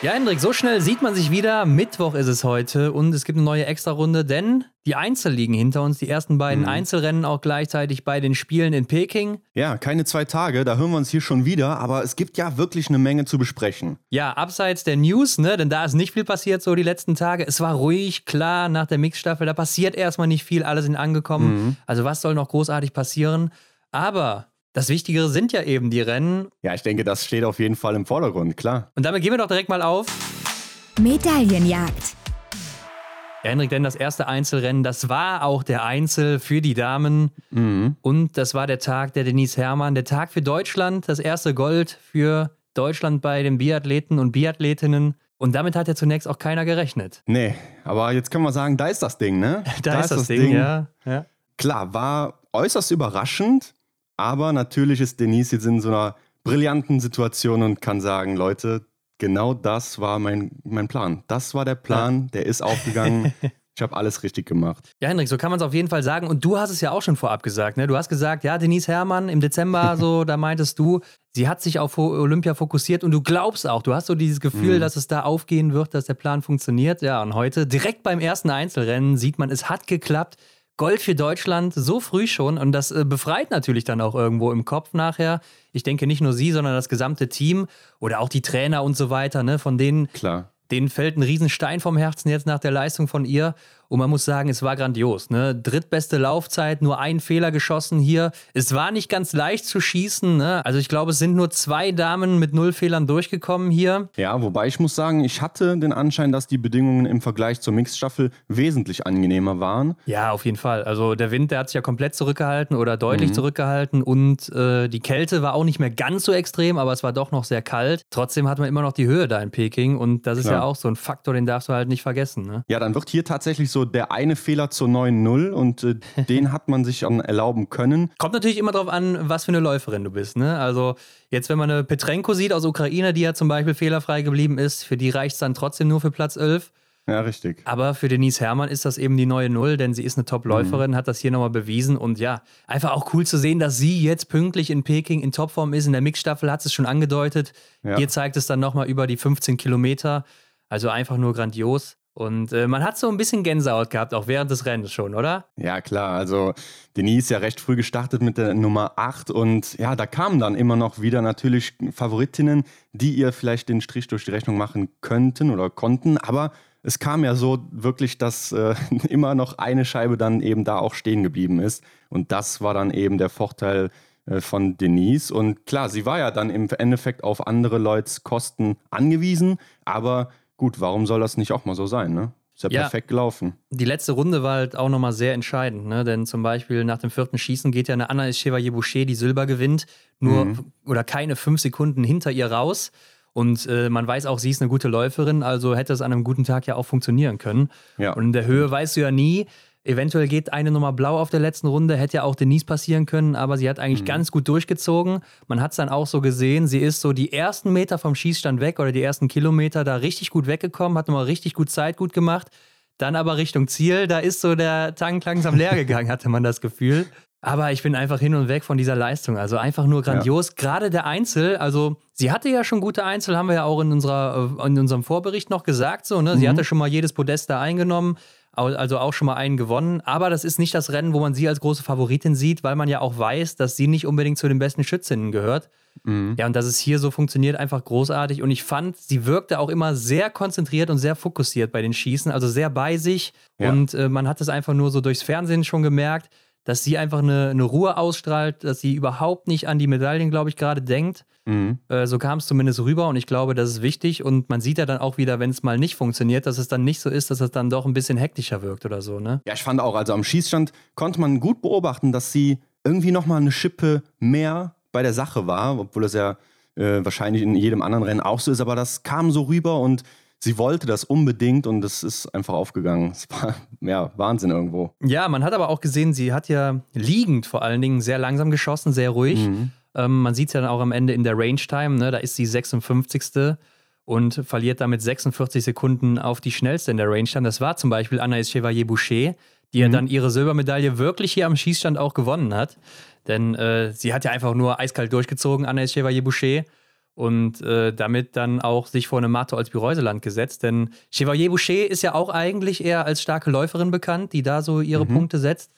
Ja, Hendrik, so schnell sieht man sich wieder. Mittwoch ist es heute und es gibt eine neue Extrarunde, denn die Einzel liegen hinter uns. Die ersten beiden mhm. Einzelrennen auch gleichzeitig bei den Spielen in Peking. Ja, keine zwei Tage, da hören wir uns hier schon wieder, aber es gibt ja wirklich eine Menge zu besprechen. Ja, abseits der News, ne, denn da ist nicht viel passiert so die letzten Tage. Es war ruhig, klar, nach der Mixstaffel, da passiert erstmal nicht viel, alle sind angekommen. Mhm. Also was soll noch großartig passieren? Aber das Wichtigere sind ja eben die Rennen. Ja, ich denke, das steht auf jeden Fall im Vordergrund, klar. Und damit gehen wir doch direkt mal auf. Medaillenjagd. Ja, Henrik, denn das erste Einzelrennen, das war auch der Einzel für die Damen. Mhm. Und das war der Tag der Denise Herrmann, der Tag für Deutschland, das erste Gold für Deutschland bei den Biathleten und Biathletinnen. Und damit hat ja zunächst auch keiner gerechnet. Nee, aber jetzt können wir sagen, da ist das Ding, ne? da, da ist das, das Ding, Ding, ja. ja. Klar, war äußerst überraschend, aber natürlich ist Denise jetzt in so einer brillanten Situation und kann sagen, Leute, genau das war mein, mein Plan. Das war der Plan, ja. der ist aufgegangen. Ich habe alles richtig gemacht. Ja, Hendrik, so kann man es auf jeden Fall sagen. Und du hast es ja auch schon vorab gesagt. Ne? Du hast gesagt, ja, Denise Herrmann im Dezember, so, da meintest du, sie hat sich auf Olympia fokussiert und du glaubst auch, du hast so dieses Gefühl, mhm. dass es da aufgehen wird, dass der Plan funktioniert. Ja, und heute, direkt beim ersten Einzelrennen, sieht man, es hat geklappt. Gold für Deutschland so früh schon und das äh, befreit natürlich dann auch irgendwo im Kopf nachher. Ich denke nicht nur sie, sondern das gesamte Team oder auch die Trainer und so weiter, ne, von denen, Klar. denen fällt ein Riesenstein vom Herzen jetzt nach der Leistung von ihr und man muss sagen, es war grandios. Ne? Drittbeste Laufzeit, nur ein Fehler geschossen hier. Es war nicht ganz leicht zu schießen. Ne? Also ich glaube, es sind nur zwei Damen mit null Fehlern durchgekommen hier. Ja, wobei ich muss sagen, ich hatte den Anschein, dass die Bedingungen im Vergleich zur Mixstaffel wesentlich angenehmer waren. Ja, auf jeden Fall. Also der Wind, der hat sich ja komplett zurückgehalten oder deutlich mhm. zurückgehalten und äh, die Kälte war auch nicht mehr ganz so extrem, aber es war doch noch sehr kalt. Trotzdem hat man immer noch die Höhe da in Peking und das ist Klar. ja auch so ein Faktor, den darfst du halt nicht vergessen. Ne? Ja, dann wird hier tatsächlich so so der eine Fehler zur 9-0 und äh, den hat man sich erlauben können. Kommt natürlich immer darauf an, was für eine Läuferin du bist. Ne? Also jetzt, wenn man eine Petrenko sieht aus Ukraine, die ja zum Beispiel fehlerfrei geblieben ist, für die reicht es dann trotzdem nur für Platz 11. Ja, richtig. Aber für Denise Herrmann ist das eben die neue Null, denn sie ist eine Top-Läuferin, mhm. hat das hier nochmal bewiesen. Und ja, einfach auch cool zu sehen, dass sie jetzt pünktlich in Peking in Topform ist. In der Mixstaffel hat es schon angedeutet. Ja. Hier zeigt es dann nochmal über die 15 Kilometer. Also einfach nur grandios. Und äh, man hat so ein bisschen Gänsehaut gehabt, auch während des Rennens schon, oder? Ja, klar. Also Denise ja recht früh gestartet mit der Nummer 8 und ja, da kamen dann immer noch wieder natürlich Favoritinnen, die ihr vielleicht den Strich durch die Rechnung machen könnten oder konnten. Aber es kam ja so wirklich, dass äh, immer noch eine Scheibe dann eben da auch stehen geblieben ist. Und das war dann eben der Vorteil äh, von Denise. Und klar, sie war ja dann im Endeffekt auf andere Leute's Kosten angewiesen, aber gut, warum soll das nicht auch mal so sein, ne? Ist ja, ja, perfekt gelaufen. Die letzte Runde war halt auch nochmal sehr entscheidend, ne? Denn zum Beispiel nach dem vierten Schießen geht ja eine Anna Chevalier Boucher, die Silber gewinnt, nur mhm. oder keine fünf Sekunden hinter ihr raus. Und äh, man weiß auch, sie ist eine gute Läuferin, also hätte es an einem guten Tag ja auch funktionieren können. Ja. Und in der Höhe weißt du ja nie, Eventuell geht eine Nummer blau auf der letzten Runde, hätte ja auch Denise passieren können, aber sie hat eigentlich mhm. ganz gut durchgezogen. Man hat es dann auch so gesehen, sie ist so die ersten Meter vom Schießstand weg oder die ersten Kilometer da richtig gut weggekommen, hat nochmal richtig gut Zeit gut gemacht. Dann aber Richtung Ziel, da ist so der Tank langsam leer gegangen, hatte man das Gefühl. Aber ich bin einfach hin und weg von dieser Leistung. Also einfach nur grandios. Ja. Gerade der Einzel, also sie hatte ja schon gute Einzel, haben wir ja auch in, unserer, äh, in unserem Vorbericht noch gesagt. So, ne? Sie mhm. hatte schon mal jedes Podest da eingenommen also auch schon mal einen gewonnen. Aber das ist nicht das Rennen, wo man sie als große Favoritin sieht, weil man ja auch weiß, dass sie nicht unbedingt zu den besten Schützinnen gehört. Mhm. Ja, und dass es hier so funktioniert, einfach großartig. Und ich fand, sie wirkte auch immer sehr konzentriert und sehr fokussiert bei den Schießen, also sehr bei sich. Ja. Und äh, man hat es einfach nur so durchs Fernsehen schon gemerkt, dass sie einfach eine, eine Ruhe ausstrahlt, dass sie überhaupt nicht an die Medaillen, glaube ich, gerade denkt. Mhm. Äh, so kam es zumindest rüber und ich glaube, das ist wichtig. Und man sieht ja dann auch wieder, wenn es mal nicht funktioniert, dass es dann nicht so ist, dass es dann doch ein bisschen hektischer wirkt oder so, ne? Ja, ich fand auch, also am Schießstand konnte man gut beobachten, dass sie irgendwie nochmal eine Schippe mehr bei der Sache war, obwohl das ja äh, wahrscheinlich in jedem anderen Rennen auch so ist, aber das kam so rüber und sie wollte das unbedingt und es ist einfach aufgegangen. Es war ja Wahnsinn irgendwo. Ja, man hat aber auch gesehen, sie hat ja liegend vor allen Dingen sehr langsam geschossen, sehr ruhig. Mhm. Ähm, man sieht es ja dann auch am Ende in der Range Time, ne? da ist sie 56. und verliert damit 46 Sekunden auf die schnellste in der Range Time. Das war zum Beispiel Anaïs Chevalier Boucher. die mhm. ja dann ihre Silbermedaille wirklich hier am Schießstand auch gewonnen hat. Denn äh, sie hat ja einfach nur eiskalt durchgezogen, Anaïs Chevalier-Boucher und äh, damit dann auch sich vor eine Mato als Bireuseland gesetzt. Denn Chevalier Boucher ist ja auch eigentlich eher als starke Läuferin bekannt, die da so ihre mhm. Punkte setzt.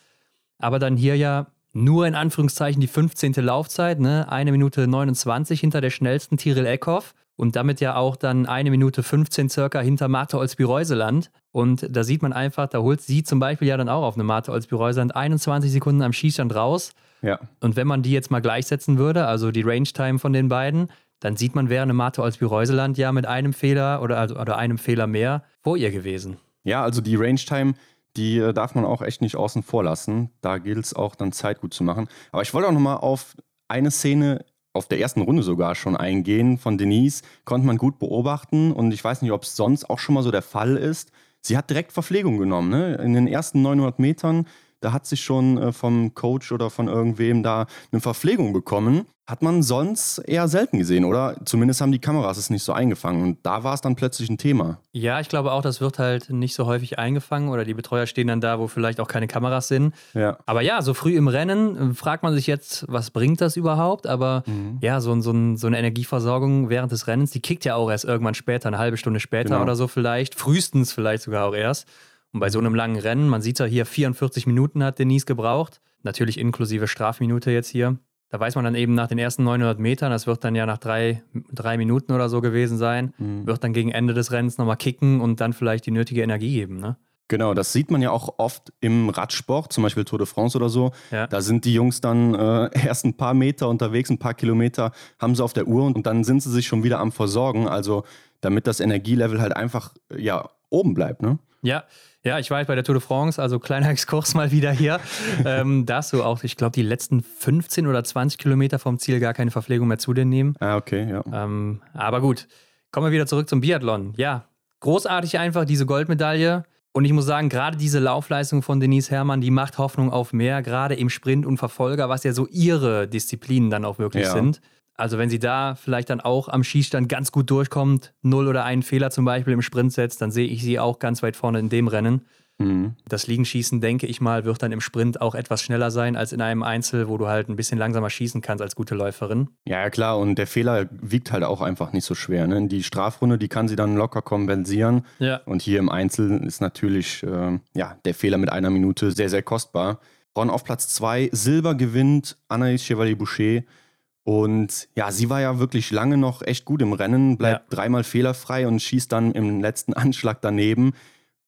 Aber dann hier ja nur in Anführungszeichen die 15. Laufzeit, ne? Eine Minute 29 hinter der schnellsten Tyrell Eckhoff und damit ja auch dann eine Minute 15 circa hinter Martha Olsby-Reuseland. Und da sieht man einfach, da holt sie zum Beispiel ja dann auch auf eine Martha Olsby-Reuseland 21 Sekunden am Schießstand raus. Ja. Und wenn man die jetzt mal gleichsetzen würde, also die Range-Time von den beiden, dann sieht man, wäre eine Martha Olsby-Reuseland ja mit einem Fehler oder, also, oder einem Fehler mehr vor ihr gewesen. Ja, also die Range-Time, die äh, darf man auch echt nicht außen vor lassen. Da gilt es auch dann Zeit gut zu machen. Aber ich wollte auch nochmal auf eine Szene auf der ersten Runde sogar schon eingehen von Denise, konnte man gut beobachten und ich weiß nicht, ob es sonst auch schon mal so der Fall ist. Sie hat direkt Verpflegung genommen. Ne? In den ersten 900 Metern da hat sich schon äh, vom Coach oder von irgendwem da eine Verpflegung bekommen. Hat man sonst eher selten gesehen, oder? Zumindest haben die Kameras es nicht so eingefangen. Und da war es dann plötzlich ein Thema. Ja, ich glaube auch, das wird halt nicht so häufig eingefangen oder die Betreuer stehen dann da, wo vielleicht auch keine Kameras sind. Ja. Aber ja, so früh im Rennen äh, fragt man sich jetzt, was bringt das überhaupt? Aber mhm. ja, so, so, so, eine Energieversorgung während des Rennens, die kickt ja auch erst irgendwann später, eine halbe Stunde später genau. oder so vielleicht. Frühestens vielleicht sogar auch erst. Und bei so einem langen Rennen, man sieht ja hier, 44 Minuten hat Denise gebraucht, natürlich inklusive Strafminute jetzt hier. Da weiß man dann eben nach den ersten 900 Metern, das wird dann ja nach drei, drei Minuten oder so gewesen sein, mhm. wird dann gegen Ende des Rennens nochmal kicken und dann vielleicht die nötige Energie geben. Ne? Genau, das sieht man ja auch oft im Radsport, zum Beispiel Tour de France oder so. Ja. Da sind die Jungs dann äh, erst ein paar Meter unterwegs, ein paar Kilometer haben sie auf der Uhr und dann sind sie sich schon wieder am Versorgen. Also damit das Energielevel halt einfach ja oben bleibt. Ne? Ja, ja, ich war halt bei der Tour de France, also kleiner Exkurs mal wieder hier. ähm, da hast du auch, ich glaube, die letzten 15 oder 20 Kilometer vom Ziel gar keine Verpflegung mehr zu dir nehmen. Ah, okay, ja. Ähm, aber gut, kommen wir wieder zurück zum Biathlon. Ja, großartig einfach diese Goldmedaille. Und ich muss sagen, gerade diese Laufleistung von Denise Herrmann, die macht Hoffnung auf mehr, gerade im Sprint und Verfolger, was ja so ihre Disziplinen dann auch wirklich ja. sind. Also wenn sie da vielleicht dann auch am Schießstand ganz gut durchkommt, null oder einen Fehler zum Beispiel im Sprint setzt, dann sehe ich sie auch ganz weit vorne in dem Rennen. Mhm. Das Liegenschießen, denke ich mal, wird dann im Sprint auch etwas schneller sein als in einem Einzel, wo du halt ein bisschen langsamer schießen kannst als gute Läuferin. Ja, klar, und der Fehler wiegt halt auch einfach nicht so schwer. Ne? Die Strafrunde, die kann sie dann locker kompensieren. Ja. Und hier im Einzel ist natürlich äh, ja, der Fehler mit einer Minute sehr, sehr kostbar. Ron auf Platz 2, Silber gewinnt Anaïs Chevalier-Boucher. Und ja, sie war ja wirklich lange noch echt gut im Rennen, bleibt ja. dreimal fehlerfrei und schießt dann im letzten Anschlag daneben.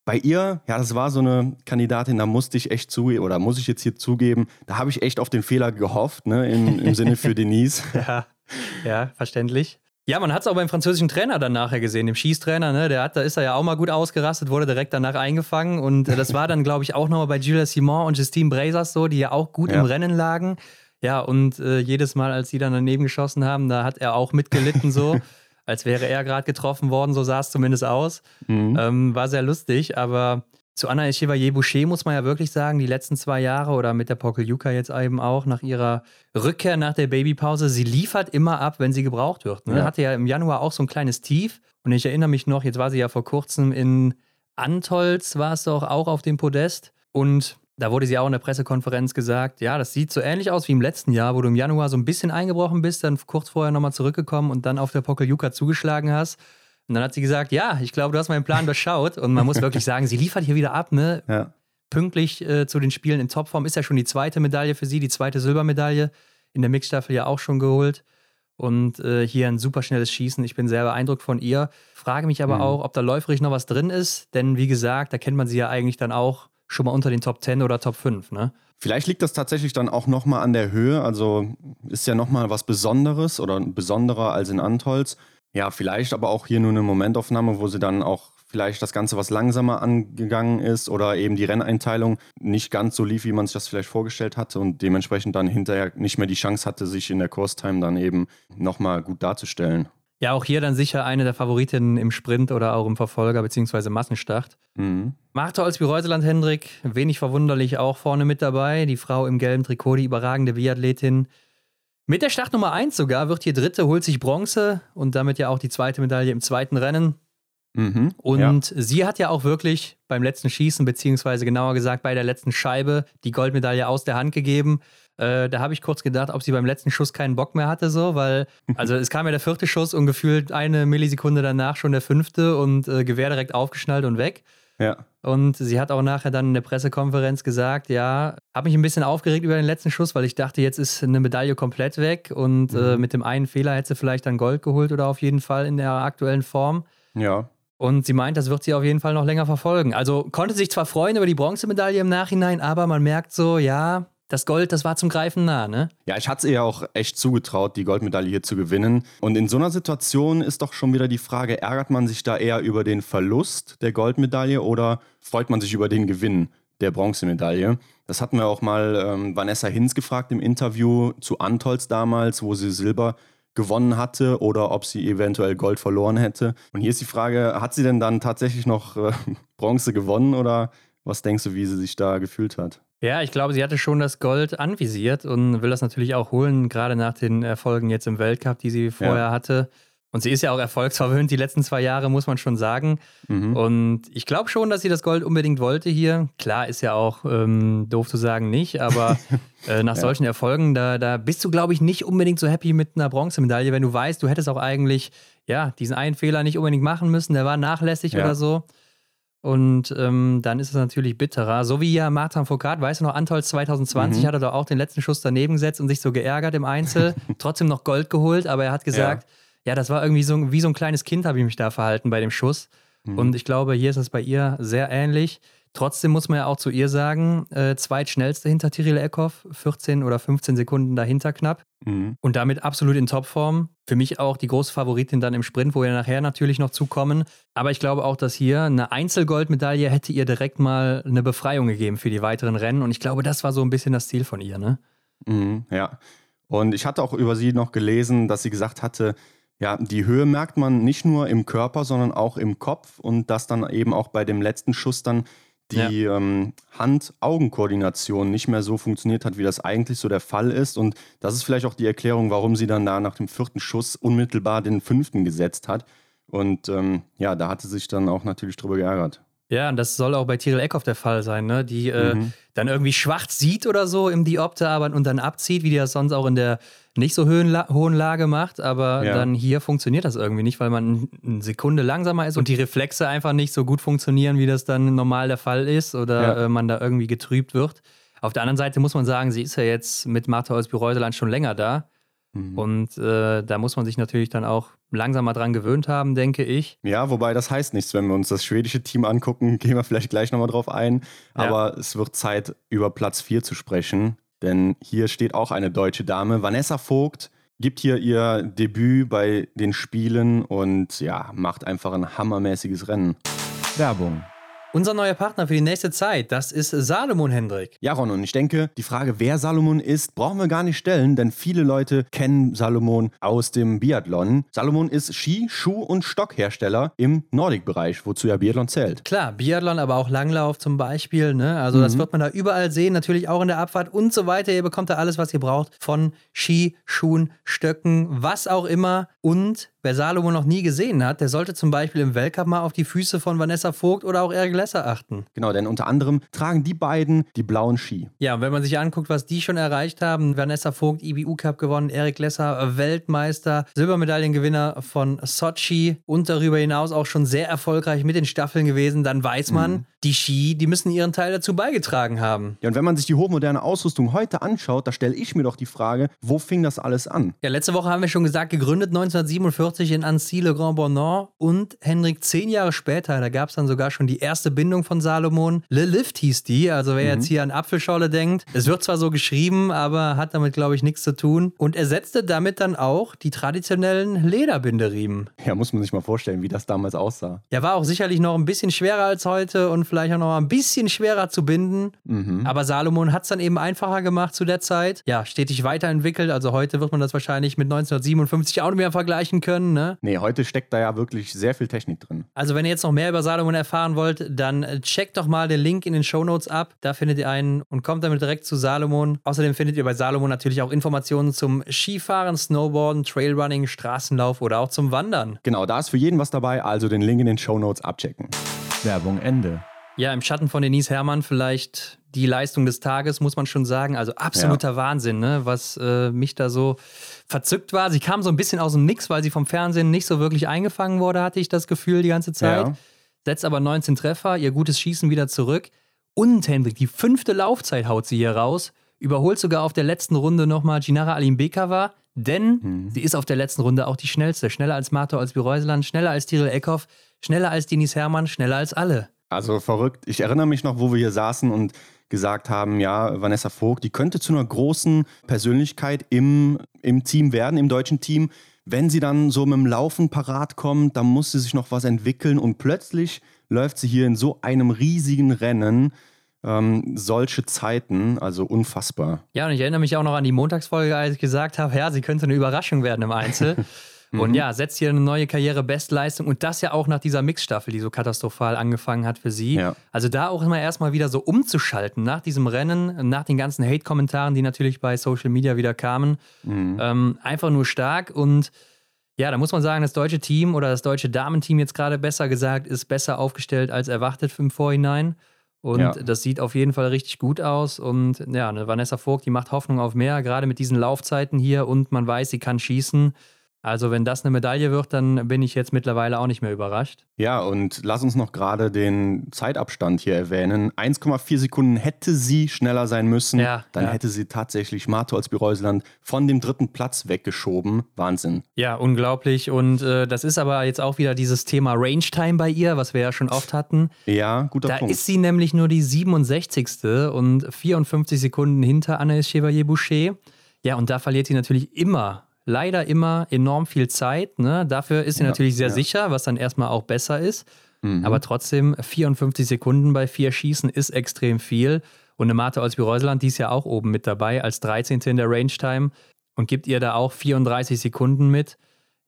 Bei ihr, ja, das war so eine Kandidatin, da musste ich echt zugeben, oder muss ich jetzt hier zugeben, da habe ich echt auf den Fehler gehofft, ne, im, im Sinne für Denise. ja, ja, verständlich. Ja, man hat es auch beim französischen Trainer dann nachher gesehen, dem Schießtrainer, ne? Der hat, da ist er ja auch mal gut ausgerastet, wurde direkt danach eingefangen. Und äh, das war dann, glaube ich, auch nochmal bei Julia Simon und Justine Brazers so, die ja auch gut ja. im Rennen lagen. Ja, und äh, jedes Mal, als sie dann daneben geschossen haben, da hat er auch mitgelitten, so, als wäre er gerade getroffen worden, so sah es zumindest aus. Mhm. Ähm, war sehr lustig, aber zu Anna Chevalier-Boucher muss man ja wirklich sagen, die letzten zwei Jahre oder mit der Pokeljuka jetzt eben auch, nach ihrer Rückkehr nach der Babypause, sie liefert immer ab, wenn sie gebraucht wird. Ne? Ja. Hatte ja im Januar auch so ein kleines Tief und ich erinnere mich noch, jetzt war sie ja vor kurzem in Antolz, war es doch auch auf dem Podest und da wurde sie auch in der Pressekonferenz gesagt, ja, das sieht so ähnlich aus wie im letzten Jahr, wo du im Januar so ein bisschen eingebrochen bist, dann kurz vorher nochmal zurückgekommen und dann auf der Pokeljuka zugeschlagen hast. Und dann hat sie gesagt, ja, ich glaube, du hast meinen Plan durchschaut. Und man muss wirklich sagen, sie liefert hier wieder ab, ne? Ja. Pünktlich äh, zu den Spielen in Topform. Ist ja schon die zweite Medaille für sie, die zweite Silbermedaille. In der Mixstaffel ja auch schon geholt. Und äh, hier ein super schnelles Schießen. Ich bin sehr beeindruckt von ihr. Frage mich aber mhm. auch, ob da läuferisch noch was drin ist. Denn wie gesagt, da kennt man sie ja eigentlich dann auch schon mal unter den Top 10 oder Top 5, ne? Vielleicht liegt das tatsächlich dann auch nochmal an der Höhe. Also ist ja nochmal was Besonderes oder besonderer als in Antolz. Ja, vielleicht aber auch hier nur eine Momentaufnahme, wo sie dann auch vielleicht das Ganze was langsamer angegangen ist oder eben die Renneinteilung nicht ganz so lief, wie man sich das vielleicht vorgestellt hatte und dementsprechend dann hinterher nicht mehr die Chance hatte, sich in der Kurstime dann eben nochmal gut darzustellen. Ja, auch hier dann sicher eine der Favoritinnen im Sprint oder auch im Verfolger bzw. Massenstart. Mhm. Martha Olsby-Reuseland Hendrik, wenig verwunderlich auch vorne mit dabei. Die Frau im gelben Trikot, die überragende Biathletin. Mit der Startnummer 1 sogar wird hier Dritte, holt sich Bronze und damit ja auch die zweite Medaille im zweiten Rennen. Mhm, und ja. sie hat ja auch wirklich beim letzten Schießen, beziehungsweise genauer gesagt bei der letzten Scheibe, die Goldmedaille aus der Hand gegeben. Äh, da habe ich kurz gedacht, ob sie beim letzten Schuss keinen Bock mehr hatte, so, weil, also es kam ja der vierte Schuss und gefühlt eine Millisekunde danach schon der fünfte und äh, Gewehr direkt aufgeschnallt und weg. Ja. Und sie hat auch nachher dann in der Pressekonferenz gesagt, ja, habe mich ein bisschen aufgeregt über den letzten Schuss, weil ich dachte, jetzt ist eine Medaille komplett weg und äh, mhm. äh, mit dem einen Fehler hätte sie vielleicht dann Gold geholt oder auf jeden Fall in der aktuellen Form. Ja. Und sie meint, das wird sie auf jeden Fall noch länger verfolgen. Also konnte sich zwar freuen über die Bronzemedaille im Nachhinein, aber man merkt so, ja, das Gold, das war zum Greifen nah, ne? Ja, ich hatte es ihr auch echt zugetraut, die Goldmedaille hier zu gewinnen. Und in so einer Situation ist doch schon wieder die Frage, ärgert man sich da eher über den Verlust der Goldmedaille oder freut man sich über den Gewinn der Bronzemedaille? Das hatten wir auch mal ähm, Vanessa Hinz gefragt im Interview zu Antolz damals, wo sie Silber gewonnen hatte oder ob sie eventuell Gold verloren hätte. Und hier ist die Frage, hat sie denn dann tatsächlich noch äh, Bronze gewonnen oder was denkst du, wie sie sich da gefühlt hat? Ja, ich glaube, sie hatte schon das Gold anvisiert und will das natürlich auch holen, gerade nach den Erfolgen jetzt im Weltcup, die sie vorher ja. hatte. Und sie ist ja auch erfolgsverwöhnt die letzten zwei Jahre, muss man schon sagen. Mhm. Und ich glaube schon, dass sie das Gold unbedingt wollte hier. Klar, ist ja auch ähm, doof zu sagen nicht, aber äh, nach ja. solchen Erfolgen, da, da bist du, glaube ich, nicht unbedingt so happy mit einer Bronzemedaille, wenn du weißt, du hättest auch eigentlich ja, diesen einen Fehler nicht unbedingt machen müssen, der war nachlässig ja. oder so. Und ähm, dann ist es natürlich bitterer. So wie ja Martin Foucault, weißt du noch, Antolz 2020 mhm. hat er doch auch den letzten Schuss daneben gesetzt und sich so geärgert im Einzel, trotzdem noch Gold geholt, aber er hat gesagt, ja ja, das war irgendwie so wie so ein kleines Kind, habe ich mich da verhalten bei dem Schuss. Mhm. Und ich glaube, hier ist es bei ihr sehr ähnlich. Trotzdem muss man ja auch zu ihr sagen, äh, zweitschnellste hinter Tyrell Eckhoff, 14 oder 15 Sekunden dahinter knapp. Mhm. Und damit absolut in Topform. Für mich auch die große Favoritin dann im Sprint, wo wir nachher natürlich noch zukommen. Aber ich glaube auch, dass hier eine Einzelgoldmedaille hätte ihr direkt mal eine Befreiung gegeben für die weiteren Rennen. Und ich glaube, das war so ein bisschen das Ziel von ihr, ne? Mhm, ja. Und ich hatte auch über sie noch gelesen, dass sie gesagt hatte, ja, die Höhe merkt man nicht nur im Körper, sondern auch im Kopf und dass dann eben auch bei dem letzten Schuss dann die ja. ähm, Hand-Augen-Koordination nicht mehr so funktioniert hat, wie das eigentlich so der Fall ist. Und das ist vielleicht auch die Erklärung, warum sie dann da nach dem vierten Schuss unmittelbar den fünften gesetzt hat. Und ähm, ja, da hatte sich dann auch natürlich drüber geärgert. Ja, und das soll auch bei Tyrell Eckhoff der Fall sein, ne? die äh, mhm. dann irgendwie schwarz sieht oder so im Diopter aber und dann abzieht, wie die das sonst auch in der nicht so hohen Lage macht. Aber ja. dann hier funktioniert das irgendwie nicht, weil man eine Sekunde langsamer ist und die Reflexe einfach nicht so gut funktionieren, wie das dann normal der Fall ist oder ja. äh, man da irgendwie getrübt wird. Auf der anderen Seite muss man sagen, sie ist ja jetzt mit Martha Olsby-Reuseland schon länger da. Mhm. Und äh, da muss man sich natürlich dann auch langsam mal dran gewöhnt haben, denke ich. Ja, wobei das heißt nichts, wenn wir uns das schwedische Team angucken, gehen wir vielleicht gleich nochmal drauf ein. Aber ja. es wird Zeit, über Platz 4 zu sprechen. Denn hier steht auch eine deutsche Dame. Vanessa Vogt gibt hier ihr Debüt bei den Spielen und ja, macht einfach ein hammermäßiges Rennen. Werbung unser neuer Partner für die nächste Zeit, das ist Salomon Hendrik. Ja, Ron, und ich denke, die Frage, wer Salomon ist, brauchen wir gar nicht stellen, denn viele Leute kennen Salomon aus dem Biathlon. Salomon ist Ski-, Schuh- und Stockhersteller im Nordic-Bereich, wozu ja Biathlon zählt. Klar, Biathlon, aber auch Langlauf zum Beispiel. Ne? Also, mhm. das wird man da überall sehen, natürlich auch in der Abfahrt und so weiter. Ihr bekommt da alles, was ihr braucht von Ski, Schuhen, Stöcken, was auch immer. Und Wer Salomon noch nie gesehen hat, der sollte zum Beispiel im Weltcup mal auf die Füße von Vanessa Vogt oder auch Eric Lesser achten. Genau, denn unter anderem tragen die beiden die blauen Ski. Ja, und wenn man sich anguckt, was die schon erreicht haben, Vanessa Vogt IBU Cup gewonnen, Eric Lesser Weltmeister, Silbermedaillengewinner von Sochi und darüber hinaus auch schon sehr erfolgreich mit den Staffeln gewesen, dann weiß man, mhm. Die Ski, die müssen ihren Teil dazu beigetragen haben. Ja, und wenn man sich die hochmoderne Ausrüstung heute anschaut, da stelle ich mir doch die Frage, wo fing das alles an? Ja, letzte Woche haben wir schon gesagt, gegründet 1947 1940 in Annecy-le-Grand-Bornand und Henrik zehn Jahre später, da gab es dann sogar schon die erste Bindung von Salomon. Le Lift hieß die, also wer mhm. jetzt hier an Apfelschorle denkt, es wird zwar so geschrieben, aber hat damit, glaube ich, nichts zu tun und ersetzte damit dann auch die traditionellen Lederbinderiemen. Ja, muss man sich mal vorstellen, wie das damals aussah. Ja, war auch sicherlich noch ein bisschen schwerer als heute und vielleicht auch noch ein bisschen schwerer zu binden, mhm. aber Salomon hat es dann eben einfacher gemacht zu der Zeit. Ja, stetig weiterentwickelt, also heute wird man das wahrscheinlich mit 1957 auch nicht mehr vergleichen können können. Ne? Nee, heute steckt da ja wirklich sehr viel Technik drin. Also, wenn ihr jetzt noch mehr über Salomon erfahren wollt, dann äh, checkt doch mal den Link in den Show Notes ab. Da findet ihr einen und kommt damit direkt zu Salomon. Außerdem findet ihr bei Salomon natürlich auch Informationen zum Skifahren, Snowboarden, Trailrunning, Straßenlauf oder auch zum Wandern. Genau, da ist für jeden was dabei, also den Link in den Show Notes abchecken. Werbung Ende. Ja, im Schatten von Denise Herrmann vielleicht die Leistung des Tages, muss man schon sagen. Also absoluter ja. Wahnsinn, ne? was äh, mich da so verzückt war. Sie kam so ein bisschen aus dem Nix, weil sie vom Fernsehen nicht so wirklich eingefangen wurde, hatte ich das Gefühl die ganze Zeit. Ja. Setzt aber 19 Treffer, ihr gutes Schießen wieder zurück. Und Hendrik, die fünfte Laufzeit haut sie hier raus. Überholt sogar auf der letzten Runde nochmal Ginara Alimbekova, denn mhm. sie ist auf der letzten Runde auch die schnellste. Schneller als Marto als Bireuseland, schneller als Tyrell Eckhoff, schneller als Denis Herrmann, schneller als alle. Also verrückt. Ich erinnere mich noch, wo wir hier saßen und gesagt haben, ja, Vanessa Vogt, die könnte zu einer großen Persönlichkeit im, im Team werden, im deutschen Team. Wenn sie dann so mit dem Laufen parat kommt, dann muss sie sich noch was entwickeln und plötzlich läuft sie hier in so einem riesigen Rennen. Ähm, solche Zeiten, also unfassbar. Ja, und ich erinnere mich auch noch an die Montagsfolge, als ich gesagt habe, ja, sie könnte eine Überraschung werden im Einzel. Und mhm. ja, setzt hier eine neue Karriere-Bestleistung und das ja auch nach dieser Mixstaffel, die so katastrophal angefangen hat für sie. Ja. Also da auch immer erstmal wieder so umzuschalten nach diesem Rennen, nach den ganzen Hate-Kommentaren, die natürlich bei Social Media wieder kamen. Mhm. Ähm, einfach nur stark und ja, da muss man sagen, das deutsche Team oder das deutsche Damenteam jetzt gerade besser gesagt, ist besser aufgestellt als erwartet im Vorhinein. Und ja. das sieht auf jeden Fall richtig gut aus. Und ja, eine Vanessa Vogt, die macht Hoffnung auf mehr, gerade mit diesen Laufzeiten hier. Und man weiß, sie kann schießen. Also wenn das eine Medaille wird, dann bin ich jetzt mittlerweile auch nicht mehr überrascht. Ja, und lass uns noch gerade den Zeitabstand hier erwähnen. 1,4 Sekunden hätte sie schneller sein müssen. Ja, dann ja. hätte sie tatsächlich Martholz Bireuseland von dem dritten Platz weggeschoben. Wahnsinn. Ja, unglaublich. Und äh, das ist aber jetzt auch wieder dieses Thema Range Time bei ihr, was wir ja schon oft hatten. Ja, guter da Punkt. Da ist sie nämlich nur die 67. und 54 Sekunden hinter Anaïs Chevalier-Boucher. Ja, und da verliert sie natürlich immer leider immer enorm viel Zeit. Ne? Dafür ist sie ja, natürlich sehr ja. sicher, was dann erstmal auch besser ist. Mhm. Aber trotzdem, 54 Sekunden bei vier Schießen ist extrem viel. Und eine Martha Olsby-Reuseland, die ist ja auch oben mit dabei, als 13. in der Range-Time und gibt ihr da auch 34 Sekunden mit.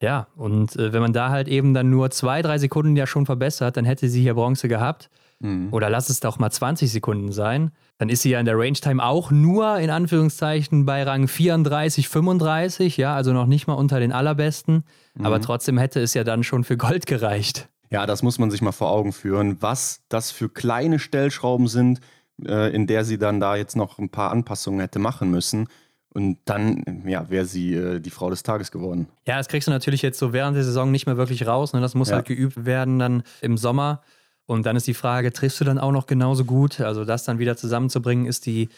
Ja, und äh, wenn man da halt eben dann nur zwei, drei Sekunden ja schon verbessert, dann hätte sie hier Bronze gehabt. Mhm. Oder lass es doch mal 20 Sekunden sein. Dann ist sie ja in der Range Time auch nur in Anführungszeichen bei Rang 34, 35, ja, also noch nicht mal unter den allerbesten. Mhm. Aber trotzdem hätte es ja dann schon für Gold gereicht. Ja, das muss man sich mal vor Augen führen, was das für kleine Stellschrauben sind, äh, in der sie dann da jetzt noch ein paar Anpassungen hätte machen müssen. Und dann, ja, wäre sie äh, die Frau des Tages geworden. Ja, das kriegst du natürlich jetzt so während der Saison nicht mehr wirklich raus. Ne? Das muss ja. halt geübt werden dann im Sommer. Und dann ist die Frage, triffst du dann auch noch genauso gut? Also das dann wieder zusammenzubringen, ist die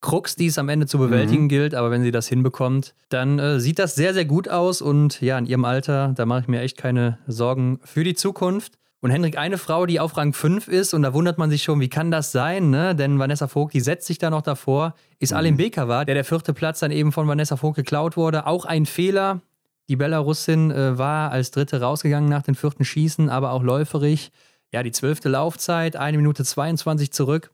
Krux, die es am Ende zu bewältigen mhm. gilt. Aber wenn sie das hinbekommt, dann äh, sieht das sehr, sehr gut aus. Und ja, in ihrem Alter, da mache ich mir echt keine Sorgen für die Zukunft. Und Hendrik, eine Frau, die auf Rang 5 ist, und da wundert man sich schon, wie kann das sein? Ne? Denn Vanessa Vogt, die setzt sich da noch davor, ist mhm. Alim Bekava, der der vierte Platz dann eben von Vanessa Vogt geklaut wurde. Auch ein Fehler. Die Belarusin äh, war als Dritte rausgegangen nach dem vierten Schießen, aber auch läuferig ja, die zwölfte Laufzeit, eine Minute 22 zurück.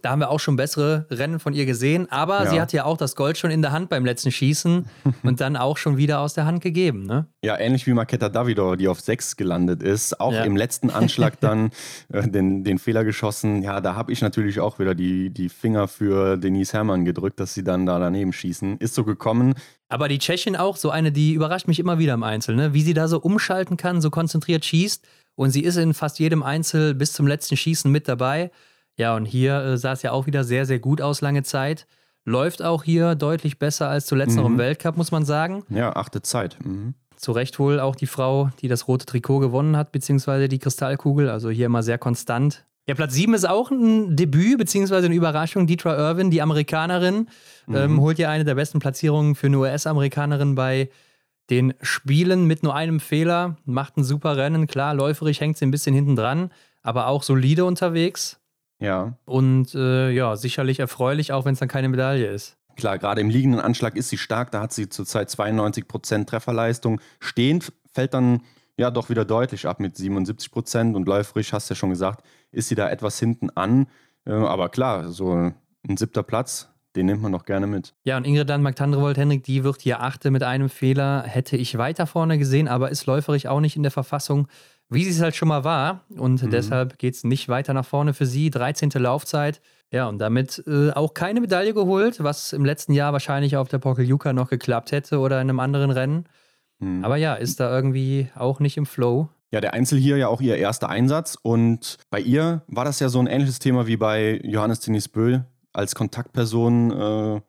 Da haben wir auch schon bessere Rennen von ihr gesehen, aber ja. sie hat ja auch das Gold schon in der Hand beim letzten Schießen und dann auch schon wieder aus der Hand gegeben. Ne? Ja, ähnlich wie Marketa Davidor, die auf 6 gelandet ist, auch ja. im letzten Anschlag dann äh, den, den Fehler geschossen. Ja, da habe ich natürlich auch wieder die, die Finger für Denise Herrmann gedrückt, dass sie dann da daneben schießen. Ist so gekommen. Aber die Tschechin auch, so eine, die überrascht mich immer wieder im Einzel, ne? wie sie da so umschalten kann, so konzentriert schießt und sie ist in fast jedem Einzel bis zum letzten Schießen mit dabei. Ja, und hier äh, sah es ja auch wieder sehr, sehr gut aus lange Zeit. Läuft auch hier deutlich besser als zuletzt mhm. noch im Weltcup, muss man sagen. Ja, achte Zeit. Mhm. Zu Recht wohl auch die Frau, die das rote Trikot gewonnen hat, beziehungsweise die Kristallkugel. Also hier immer sehr konstant. Ja, Platz 7 ist auch ein Debüt, beziehungsweise eine Überraschung. Deetra Irvin, die Amerikanerin, mhm. ähm, holt ja eine der besten Platzierungen für eine US-Amerikanerin bei den Spielen mit nur einem Fehler, macht ein super Rennen. Klar, läuferig hängt sie ein bisschen hinten dran, aber auch solide unterwegs. Ja. Und äh, ja, sicherlich erfreulich, auch wenn es dann keine Medaille ist. Klar, gerade im liegenden Anschlag ist sie stark. Da hat sie zurzeit 92% Trefferleistung. Stehend fällt dann ja doch wieder deutlich ab mit 77% und läuferisch, hast du ja schon gesagt, ist sie da etwas hinten an. Äh, aber klar, so ein siebter Platz den nimmt man doch gerne mit. Ja, und Ingrid Landmark Tandrevold, Henrik, die wird hier Achte mit einem Fehler. Hätte ich weiter vorne gesehen, aber ist läuferig auch nicht in der Verfassung, wie sie es halt schon mal war. Und mhm. deshalb geht es nicht weiter nach vorne für sie. 13. Laufzeit. Ja, und damit äh, auch keine Medaille geholt, was im letzten Jahr wahrscheinlich auf der Pokeljuka noch geklappt hätte oder in einem anderen Rennen. Mhm. Aber ja, ist da irgendwie auch nicht im Flow. Ja, der Einzel hier ja auch ihr erster Einsatz und bei ihr war das ja so ein ähnliches Thema wie bei Johannes Denis Böhl als Kontaktperson äh,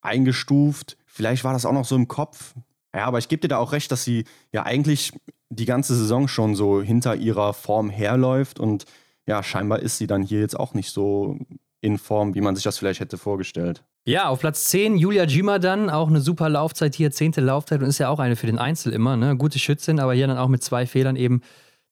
eingestuft. Vielleicht war das auch noch so im Kopf. Ja, aber ich gebe dir da auch recht, dass sie ja eigentlich die ganze Saison schon so hinter ihrer Form herläuft und ja, scheinbar ist sie dann hier jetzt auch nicht so in Form, wie man sich das vielleicht hätte vorgestellt. Ja, auf Platz 10 Julia Jima dann, auch eine super Laufzeit hier, zehnte Laufzeit und ist ja auch eine für den Einzel immer, ne? Gute Schützin, aber hier dann auch mit zwei Fehlern eben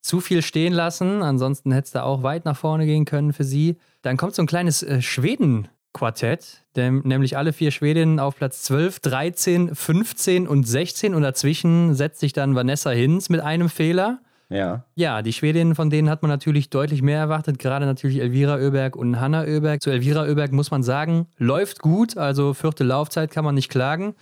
zu viel stehen lassen. Ansonsten hätte es da auch weit nach vorne gehen können für sie. Dann kommt so ein kleines äh, Schweden-Quartett, nämlich alle vier Schwedinnen auf Platz 12, 13, 15 und 16 und dazwischen setzt sich dann Vanessa Hinz mit einem Fehler. Ja. Ja, die Schwedinnen, von denen hat man natürlich deutlich mehr erwartet, gerade natürlich Elvira Oeberg und Hanna Oeberg. Zu Elvira Oeberg muss man sagen, läuft gut, also vierte Laufzeit kann man nicht klagen.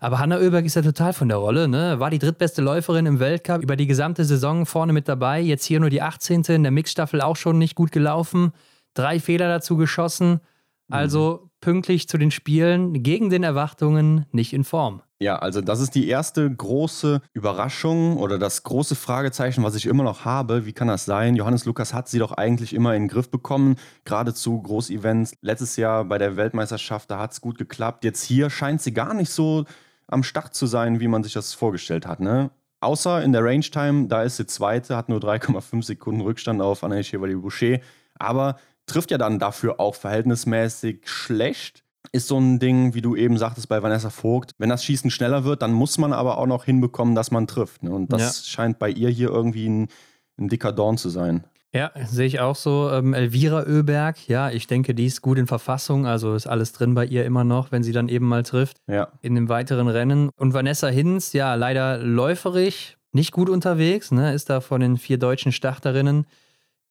Aber Hanna Oeberg ist ja total von der Rolle, ne? War die drittbeste Läuferin im Weltcup, über die gesamte Saison vorne mit dabei, jetzt hier nur die 18. in der Mixstaffel auch schon nicht gut gelaufen, drei Fehler dazu geschossen. Also mhm. pünktlich zu den Spielen, gegen den Erwartungen, nicht in Form. Ja, also das ist die erste große Überraschung oder das große Fragezeichen, was ich immer noch habe. Wie kann das sein? Johannes Lukas hat sie doch eigentlich immer in den Griff bekommen, gerade zu Großevents. Letztes Jahr bei der Weltmeisterschaft, da hat es gut geklappt. Jetzt hier scheint sie gar nicht so am Start zu sein, wie man sich das vorgestellt hat. Ne? Außer in der Range Time, da ist sie zweite, hat nur 3,5 Sekunden Rückstand auf Anaïs Chevalier-Boucher. Aber trifft ja dann dafür auch verhältnismäßig schlecht ist so ein Ding, wie du eben sagtest bei Vanessa Vogt. Wenn das Schießen schneller wird, dann muss man aber auch noch hinbekommen, dass man trifft. Ne? Und das ja. scheint bei ihr hier irgendwie ein, ein dicker Dorn zu sein. Ja, sehe ich auch so. Ähm, Elvira Oeberg, ja, ich denke, die ist gut in Verfassung, also ist alles drin bei ihr immer noch, wenn sie dann eben mal trifft. Ja. In dem weiteren Rennen. Und Vanessa Hinz, ja, leider läuferig, nicht gut unterwegs, ne, ist da von den vier deutschen Starterinnen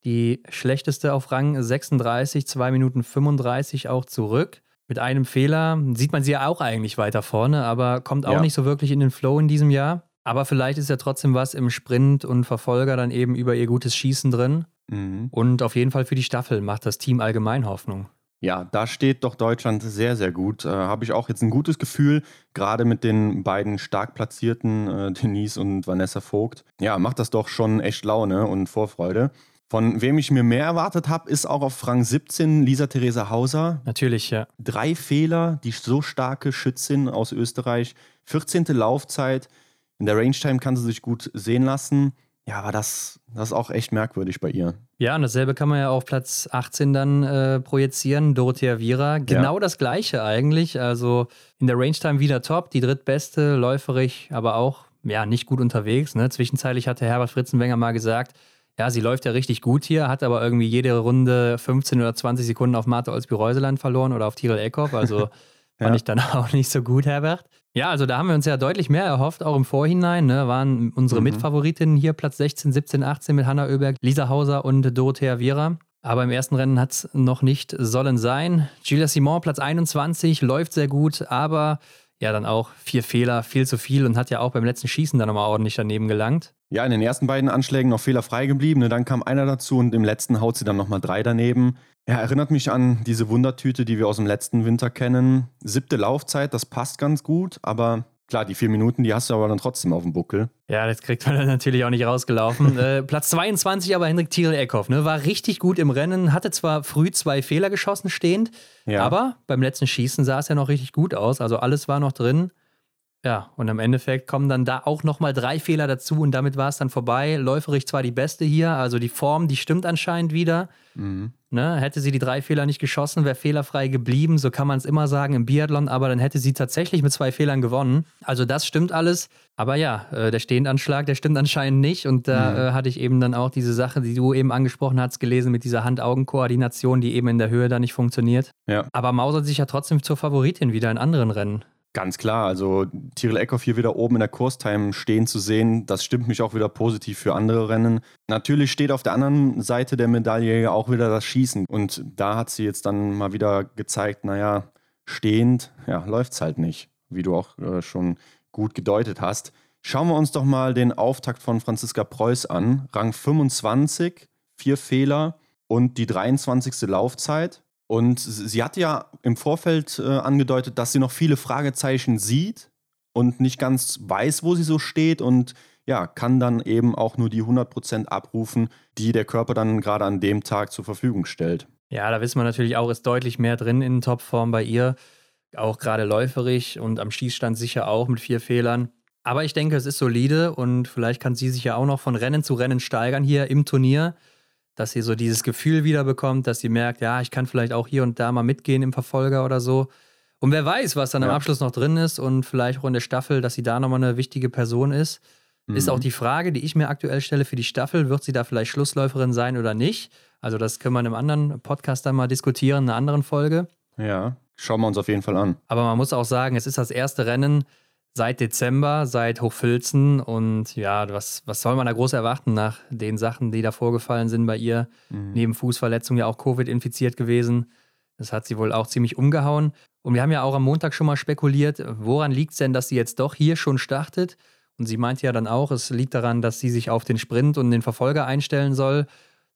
die schlechteste auf Rang 36, 2 Minuten 35 auch zurück. Mit einem Fehler sieht man sie ja auch eigentlich weiter vorne, aber kommt auch ja. nicht so wirklich in den Flow in diesem Jahr. Aber vielleicht ist ja trotzdem was im Sprint und Verfolger dann eben über ihr gutes Schießen drin. Mhm. Und auf jeden Fall für die Staffel macht das Team allgemein Hoffnung. Ja, da steht doch Deutschland sehr, sehr gut. Äh, Habe ich auch jetzt ein gutes Gefühl, gerade mit den beiden stark platzierten äh, Denise und Vanessa Vogt. Ja, macht das doch schon echt Laune und Vorfreude. Von wem ich mir mehr erwartet habe, ist auch auf Rang 17 Lisa Theresa Hauser. Natürlich, ja. Drei Fehler, die so starke Schützin aus Österreich. 14. Laufzeit. In der Range Time kann sie sich gut sehen lassen. Ja, aber das, das ist auch echt merkwürdig bei ihr. Ja, und dasselbe kann man ja auf Platz 18 dann äh, projizieren. Dorothea Vira, genau ja. das gleiche eigentlich. Also in der Range Time wieder top, die drittbeste, läuferig, aber auch ja, nicht gut unterwegs. Ne? Zwischenzeitlich hatte Herbert Fritzenwenger mal gesagt, ja, sie läuft ja richtig gut hier, hat aber irgendwie jede Runde 15 oder 20 Sekunden auf Martha Olsby-Reuseland verloren oder auf Tyrell Eckhoff. Also ja. fand ich dann auch nicht so gut, Herbert. Ja, also da haben wir uns ja deutlich mehr erhofft, auch im Vorhinein. Ne, waren unsere mhm. Mitfavoritinnen hier Platz 16, 17, 18 mit Hanna Oeberg, Lisa Hauser und Dorothea Viera. Aber im ersten Rennen hat es noch nicht sollen sein. Gilles Simon, Platz 21, läuft sehr gut, aber ja, dann auch vier Fehler, viel zu viel und hat ja auch beim letzten Schießen dann nochmal ordentlich daneben gelangt. Ja, in den ersten beiden Anschlägen noch fehlerfrei geblieben. Ne? Dann kam einer dazu und im letzten haut sie dann nochmal drei daneben. Ja, erinnert mich an diese Wundertüte, die wir aus dem letzten Winter kennen. Siebte Laufzeit, das passt ganz gut, aber klar, die vier Minuten, die hast du aber dann trotzdem auf dem Buckel. Ja, das kriegt man dann natürlich auch nicht rausgelaufen. äh, Platz 22 aber Hendrik Thiel Eckhoff, ne? War richtig gut im Rennen, hatte zwar früh zwei Fehler geschossen stehend, ja. aber beim letzten Schießen sah es ja noch richtig gut aus. Also alles war noch drin. Ja, und im Endeffekt kommen dann da auch nochmal drei Fehler dazu und damit war es dann vorbei. Läuferig zwar die beste hier, also die Form, die stimmt anscheinend wieder. Mhm. Ne? Hätte sie die drei Fehler nicht geschossen, wäre fehlerfrei geblieben, so kann man es immer sagen im Biathlon, aber dann hätte sie tatsächlich mit zwei Fehlern gewonnen. Also das stimmt alles. Aber ja, äh, der Stehendanschlag, der stimmt anscheinend nicht. Und da mhm. äh, hatte ich eben dann auch diese Sache, die du eben angesprochen hast, gelesen mit dieser Hand-Augen-Koordination, die eben in der Höhe da nicht funktioniert. Ja. Aber mausert sich ja trotzdem zur Favoritin wieder in anderen Rennen. Ganz klar, also Tyrell Eckhoff hier wieder oben in der Kurstime stehen zu sehen, das stimmt mich auch wieder positiv für andere Rennen. Natürlich steht auf der anderen Seite der Medaille auch wieder das Schießen und da hat sie jetzt dann mal wieder gezeigt, naja, stehend, ja, läuft es halt nicht, wie du auch äh, schon gut gedeutet hast. Schauen wir uns doch mal den Auftakt von Franziska Preuß an. Rang 25, vier Fehler und die 23. Laufzeit. Und sie hat ja im Vorfeld äh, angedeutet, dass sie noch viele Fragezeichen sieht und nicht ganz weiß, wo sie so steht und ja, kann dann eben auch nur die 100% abrufen, die der Körper dann gerade an dem Tag zur Verfügung stellt. Ja, da wissen wir natürlich auch, ist deutlich mehr drin in Topform bei ihr. Auch gerade läuferig und am Schießstand sicher auch mit vier Fehlern. Aber ich denke, es ist solide und vielleicht kann sie sich ja auch noch von Rennen zu Rennen steigern hier im Turnier, dass sie so dieses Gefühl wieder bekommt, dass sie merkt, ja, ich kann vielleicht auch hier und da mal mitgehen im Verfolger oder so. Und wer weiß, was dann ja. am Abschluss noch drin ist und vielleicht auch in der Staffel, dass sie da nochmal eine wichtige Person ist. Mhm. Ist auch die Frage, die ich mir aktuell stelle für die Staffel, wird sie da vielleicht Schlussläuferin sein oder nicht? Also das können wir in einem anderen Podcast dann mal diskutieren, in einer anderen Folge. Ja, schauen wir uns auf jeden Fall an. Aber man muss auch sagen, es ist das erste Rennen seit Dezember, seit Hochfilzen und ja, was, was soll man da groß erwarten nach den Sachen, die da vorgefallen sind bei ihr? Mhm. Neben Fußverletzung ja auch Covid infiziert gewesen. Das hat sie wohl auch ziemlich umgehauen. Und wir haben ja auch am Montag schon mal spekuliert, woran liegt es denn, dass sie jetzt doch hier schon startet? Und sie meinte ja dann auch, es liegt daran, dass sie sich auf den Sprint und den Verfolger einstellen soll,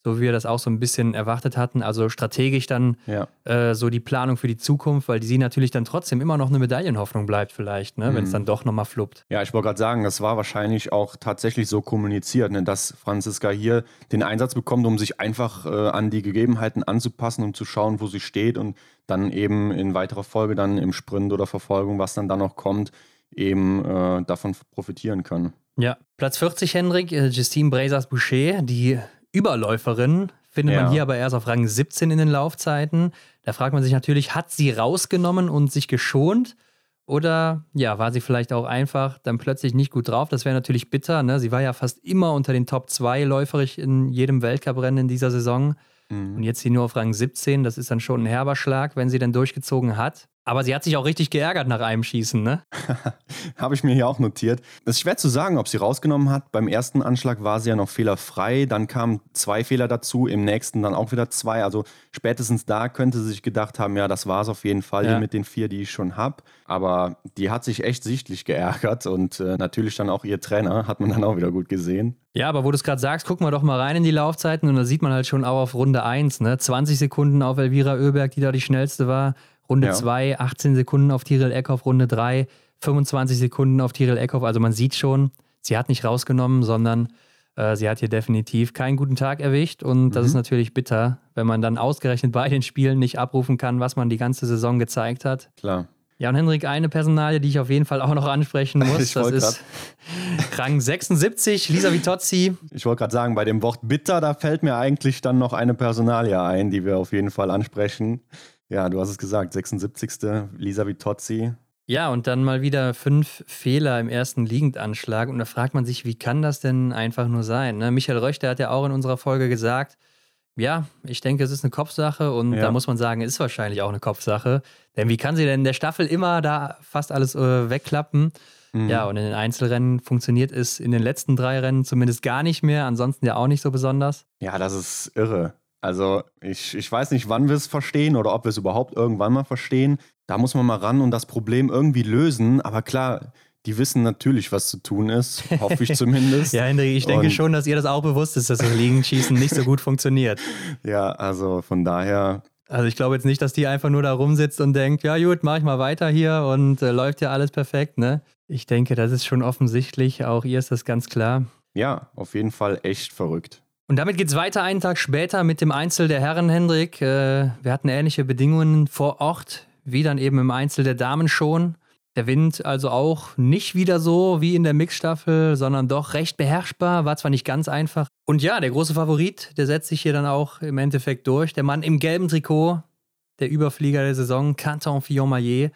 so wie wir das auch so ein bisschen erwartet hatten. Also strategisch dann ja. äh, so die Planung für die Zukunft, weil sie natürlich dann trotzdem immer noch eine Medaillenhoffnung bleibt, vielleicht, ne, mhm. wenn es dann doch nochmal fluppt. Ja, ich wollte gerade sagen, das war wahrscheinlich auch tatsächlich so kommuniziert, ne, dass Franziska hier den Einsatz bekommt, um sich einfach äh, an die Gegebenheiten anzupassen, um zu schauen, wo sie steht und dann eben in weiterer Folge dann im Sprint oder Verfolgung, was dann da noch kommt, eben äh, davon profitieren können. Ja, Platz 40, Hendrik, äh, Justine Brazers-Boucher, die Überläuferin, findet ja. man hier aber erst auf Rang 17 in den Laufzeiten. Da fragt man sich natürlich, hat sie rausgenommen und sich geschont? Oder ja, war sie vielleicht auch einfach dann plötzlich nicht gut drauf? Das wäre natürlich bitter. Ne? Sie war ja fast immer unter den Top 2 läuferig in jedem Weltcuprennen in dieser Saison. Mhm. Und jetzt hier nur auf Rang 17. Das ist dann schon ein herber Schlag, wenn sie dann durchgezogen hat. Aber sie hat sich auch richtig geärgert nach einem Schießen, ne? Habe ich mir hier auch notiert. Es ist schwer zu sagen, ob sie rausgenommen hat. Beim ersten Anschlag war sie ja noch fehlerfrei. Dann kamen zwei Fehler dazu, im nächsten dann auch wieder zwei. Also spätestens da könnte sie sich gedacht haben, ja, das war es auf jeden Fall ja. mit den vier, die ich schon habe. Aber die hat sich echt sichtlich geärgert und äh, natürlich dann auch ihr Trainer, hat man dann auch wieder gut gesehen. Ja, aber wo du es gerade sagst, gucken wir doch mal rein in die Laufzeiten und da sieht man halt schon auch auf Runde 1, ne? 20 Sekunden auf Elvira Oeberg, die da die schnellste war. Runde 2, ja. 18 Sekunden auf Tiril Eckhoff, Runde 3, 25 Sekunden auf Tiril Eckhoff. Also man sieht schon, sie hat nicht rausgenommen, sondern äh, sie hat hier definitiv keinen guten Tag erwischt. Und das mhm. ist natürlich bitter, wenn man dann ausgerechnet bei den Spielen nicht abrufen kann, was man die ganze Saison gezeigt hat. Klar. Ja, und Henrik, eine Personalie, die ich auf jeden Fall auch noch ansprechen muss, ich das ist Rang 76, Lisa Vitozzi. Ich wollte gerade sagen, bei dem Wort bitter, da fällt mir eigentlich dann noch eine Personalie ein, die wir auf jeden Fall ansprechen. Ja, du hast es gesagt, 76. Lisa Vitozzi. Ja, und dann mal wieder fünf Fehler im ersten Liegendanschlag. Und da fragt man sich, wie kann das denn einfach nur sein? Ne? Michael Röchter hat ja auch in unserer Folge gesagt, ja, ich denke, es ist eine Kopfsache und ja. da muss man sagen, es ist wahrscheinlich auch eine Kopfsache. Denn wie kann sie denn in der Staffel immer da fast alles äh, wegklappen? Mhm. Ja, und in den Einzelrennen funktioniert es in den letzten drei Rennen zumindest gar nicht mehr, ansonsten ja auch nicht so besonders. Ja, das ist irre. Also ich, ich weiß nicht, wann wir es verstehen oder ob wir es überhaupt irgendwann mal verstehen. Da muss man mal ran und das Problem irgendwie lösen. Aber klar, die wissen natürlich, was zu tun ist, hoffe ich zumindest. ja, Hendrik, ich denke und schon, dass ihr das auch bewusst ist, dass das Liegenschießen nicht so gut funktioniert. Ja, also von daher. Also ich glaube jetzt nicht, dass die einfach nur da rumsitzt und denkt, ja gut, mach ich mal weiter hier und äh, läuft ja alles perfekt, ne? Ich denke, das ist schon offensichtlich, auch ihr ist das ganz klar. Ja, auf jeden Fall echt verrückt. Und damit geht es weiter einen Tag später mit dem Einzel der Herren, Hendrik. Äh, wir hatten ähnliche Bedingungen vor Ort, wie dann eben im Einzel der Damen schon. Der Wind also auch nicht wieder so wie in der Mixstaffel, sondern doch recht beherrschbar, war zwar nicht ganz einfach. Und ja, der große Favorit, der setzt sich hier dann auch im Endeffekt durch. Der Mann im gelben Trikot, der Überflieger der Saison, Canton Fillon-Maillet.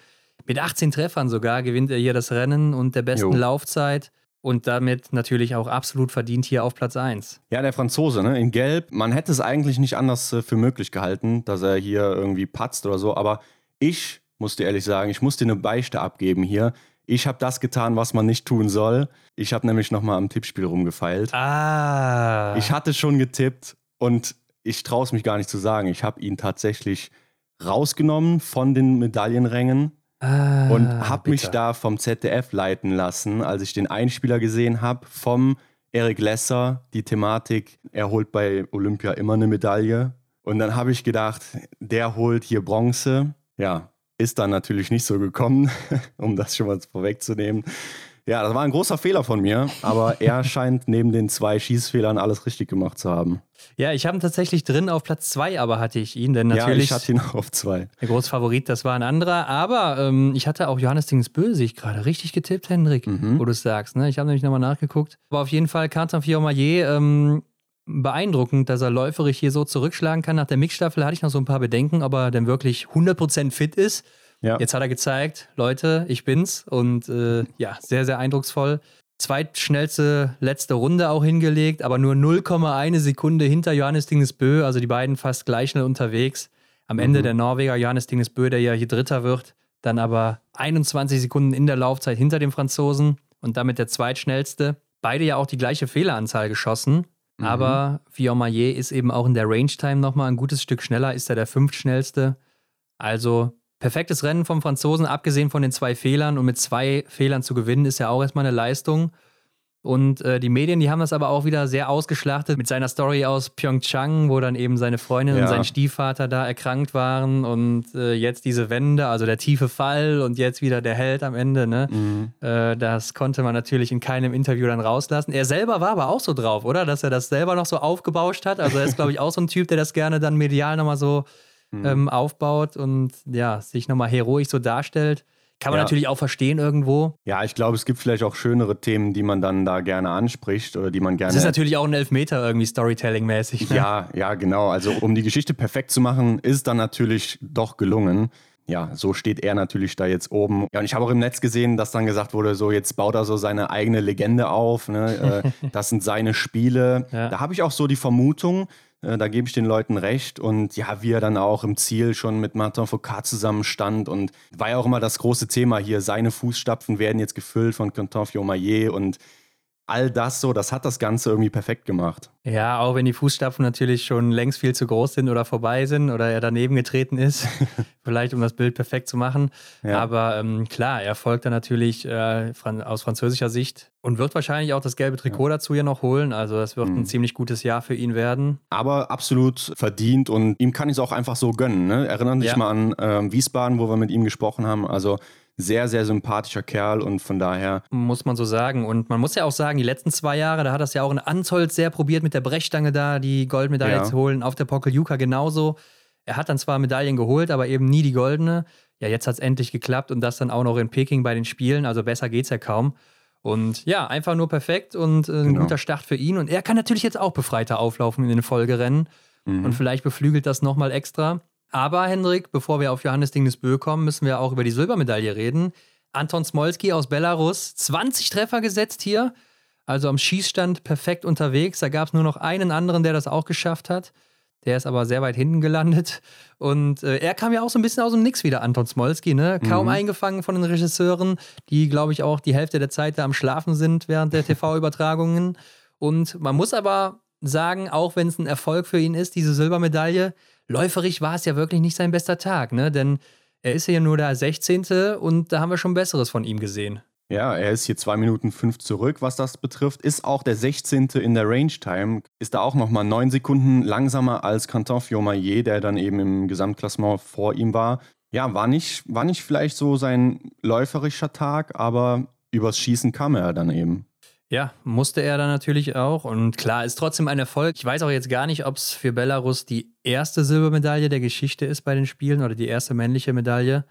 Mit 18 Treffern sogar gewinnt er hier das Rennen und der besten jo. Laufzeit und damit natürlich auch absolut verdient hier auf Platz 1. Ja, der Franzose, ne? in Gelb. Man hätte es eigentlich nicht anders äh, für möglich gehalten, dass er hier irgendwie patzt oder so, aber ich muss dir ehrlich sagen, ich muss dir eine Beichte abgeben hier. Ich habe das getan, was man nicht tun soll. Ich habe nämlich nochmal am Tippspiel rumgefeilt. Ah. Ich hatte schon getippt und ich traue es mich gar nicht zu sagen. Ich habe ihn tatsächlich rausgenommen von den Medaillenrängen Ah, und habe mich da vom ZDF leiten lassen, als ich den Einspieler gesehen habe vom Eric Lesser, die Thematik, er holt bei Olympia immer eine Medaille. Und dann habe ich gedacht, der holt hier Bronze. Ja, ist dann natürlich nicht so gekommen, um das schon mal vorwegzunehmen. Ja, das war ein großer Fehler von mir, aber er scheint neben den zwei Schießfehlern alles richtig gemacht zu haben. Ja, ich habe ihn tatsächlich drin auf Platz zwei, aber hatte ich ihn, denn Ja, natürlich ich hatte ihn auch auf zwei. der große Favorit, das war ein anderer. Aber ähm, ich hatte auch Johannes Dingsbö, sehe ich gerade, richtig getippt, Hendrik, Mhm. wo du es sagst. Ne? Ich habe nämlich nochmal nachgeguckt. Aber auf jeden Fall Quentin Fillon-Maillet, ähm, beeindruckend, dass er läuferisch hier so zurückschlagen kann. Nach der Mixstaffel hatte ich noch so ein paar Bedenken, ob er denn wirklich 100% fit ist. Ja. Jetzt hat er gezeigt, Leute, ich bin's. Und äh, ja, sehr, sehr eindrucksvoll. Zweitschnellste letzte Runde auch hingelegt, aber nur 0,1 Sekunde hinter Johannes Dingesbö, also die beiden fast gleich schnell unterwegs. Am Ende der Norweger Johannes Dingesbö, der ja hier Dritter wird, dann aber 21 Sekunden in der Laufzeit hinter dem Franzosen und damit der zweitschnellste. Beide ja auch die gleiche Fehleranzahl geschossen, aber Fillon-Maillet ist eben auch in der Range-Time nochmal ein gutes Stück schneller, ist er der fünftschnellste. Also perfektes Rennen vom Franzosen, abgesehen von den zwei Fehlern. Und mit zwei Fehlern zu gewinnen, ist ja auch erstmal eine Leistung. Und äh, die Medien, die haben das aber auch wieder sehr ausgeschlachtet mit seiner Story aus Pyeongchang, wo dann eben seine Freundin Ja. und sein Stiefvater da erkrankt waren und äh, jetzt diese Wende, also der tiefe Fall und jetzt wieder der Held am Ende. Ne? Äh, das konnte man natürlich in keinem Interview dann rauslassen. Er selber war aber auch so drauf, oder? Dass er das selber noch so aufgebauscht hat. Also er ist, glaube ich, auch so ein Typ, der das gerne dann medial nochmal so ähm, aufbaut und ja, sich nochmal heroisch so darstellt. Kann man Ja. natürlich auch verstehen irgendwo. Ja, ich glaube, es gibt vielleicht auch schönere Themen, die man dann da gerne anspricht oder die man gerne. Es ist natürlich auch ein Elfmeter irgendwie Storytelling-mäßig. Ne? Ja, ja, genau. Also um die Geschichte perfekt zu machen, ist dann natürlich doch gelungen. Ja, so steht er natürlich da jetzt oben. Ja, und ich habe auch im Netz gesehen, dass dann gesagt wurde, so jetzt baut er so seine eigene Legende auf. Ne? Äh, das sind seine Spiele. Ja. Da habe ich auch so die Vermutung, da gebe ich den Leuten recht. Und ja, wie er dann auch im Ziel schon mit Martin Foucault zusammenstand. Und war ja auch immer das große Thema hier, seine Fußstapfen werden jetzt gefüllt von Quentin Fillon-Maillet und all das so, das hat das Ganze irgendwie perfekt gemacht. Ja, auch wenn die Fußstapfen natürlich schon längst viel zu groß sind oder vorbei sind oder er daneben getreten ist, vielleicht um das Bild perfekt zu machen. Ja. Aber ähm, klar, er folgt dann natürlich äh, fran aus französischer Sicht und wird wahrscheinlich auch das gelbe Trikot dazu hier noch holen. Also das wird Mhm. ein ziemlich gutes Jahr für ihn werden. aber absolut verdient und ihm kann ich es auch einfach so gönnen. Ne? Erinnern dich Ja. mal an ähm, Wiesbaden, wo wir mit ihm gesprochen haben. Also sehr, sehr sympathischer Kerl und von daher, Muss man so sagen. Und man muss ja auch sagen, die letzten zwei Jahre, da hat das ja auch in Anzolz sehr probiert, mit der Brechstange da die Goldmedaille Ja. zu holen. Auf der Pokeljuka genauso. Er hat dann zwar Medaillen geholt, aber eben nie die goldene. Ja, jetzt hat es endlich geklappt und das dann auch noch in Peking bei den Spielen. Also besser geht's ja kaum. Und ja, einfach nur perfekt und äh, ein Genau. guter Start für ihn. Und er kann natürlich jetzt auch befreiter auflaufen in den Folgerennen. Und vielleicht beflügelt das nochmal extra. Aber Hendrik, bevor wir auf Johannes Dingesbö kommen, müssen wir auch über die Silbermedaille reden. Anton Smolski aus Belarus, 20 Treffer gesetzt hier. Also am Schießstand perfekt unterwegs. Da gab es nur noch einen anderen, der das auch geschafft hat. Der ist aber sehr weit hinten gelandet. Und äh, er kam ja auch so ein bisschen aus dem Nix wieder, Anton Smolski. Ne? Kaum eingefangen von den Regisseuren, die, glaube ich, auch die Hälfte der Zeit da am Schlafen sind während der TV-Übertragungen. Und man muss aber sagen, auch wenn es ein Erfolg für ihn ist, diese Silbermedaille, läuferisch war es ja wirklich nicht sein bester Tag. Ne? Denn er ist ja nur der 16. und da haben wir schon Besseres von ihm gesehen. ja, er ist hier 2 Minuten 5 zurück, was das betrifft. Ist auch der 16. in der Range Time. Ist da auch nochmal 9 Sekunden langsamer als Quentin Fillon-Maillet, der dann eben im Gesamtklassement vor ihm war. Ja, war nicht, war nicht vielleicht so sein läuferischer Tag, aber übers Schießen kam er dann eben. Ja, musste er dann natürlich auch. Und klar, ist trotzdem ein Erfolg. Ich weiß auch jetzt gar nicht, ob es für Belarus die erste Silbermedaille der Geschichte ist bei den Spielen oder die erste männliche Medaille.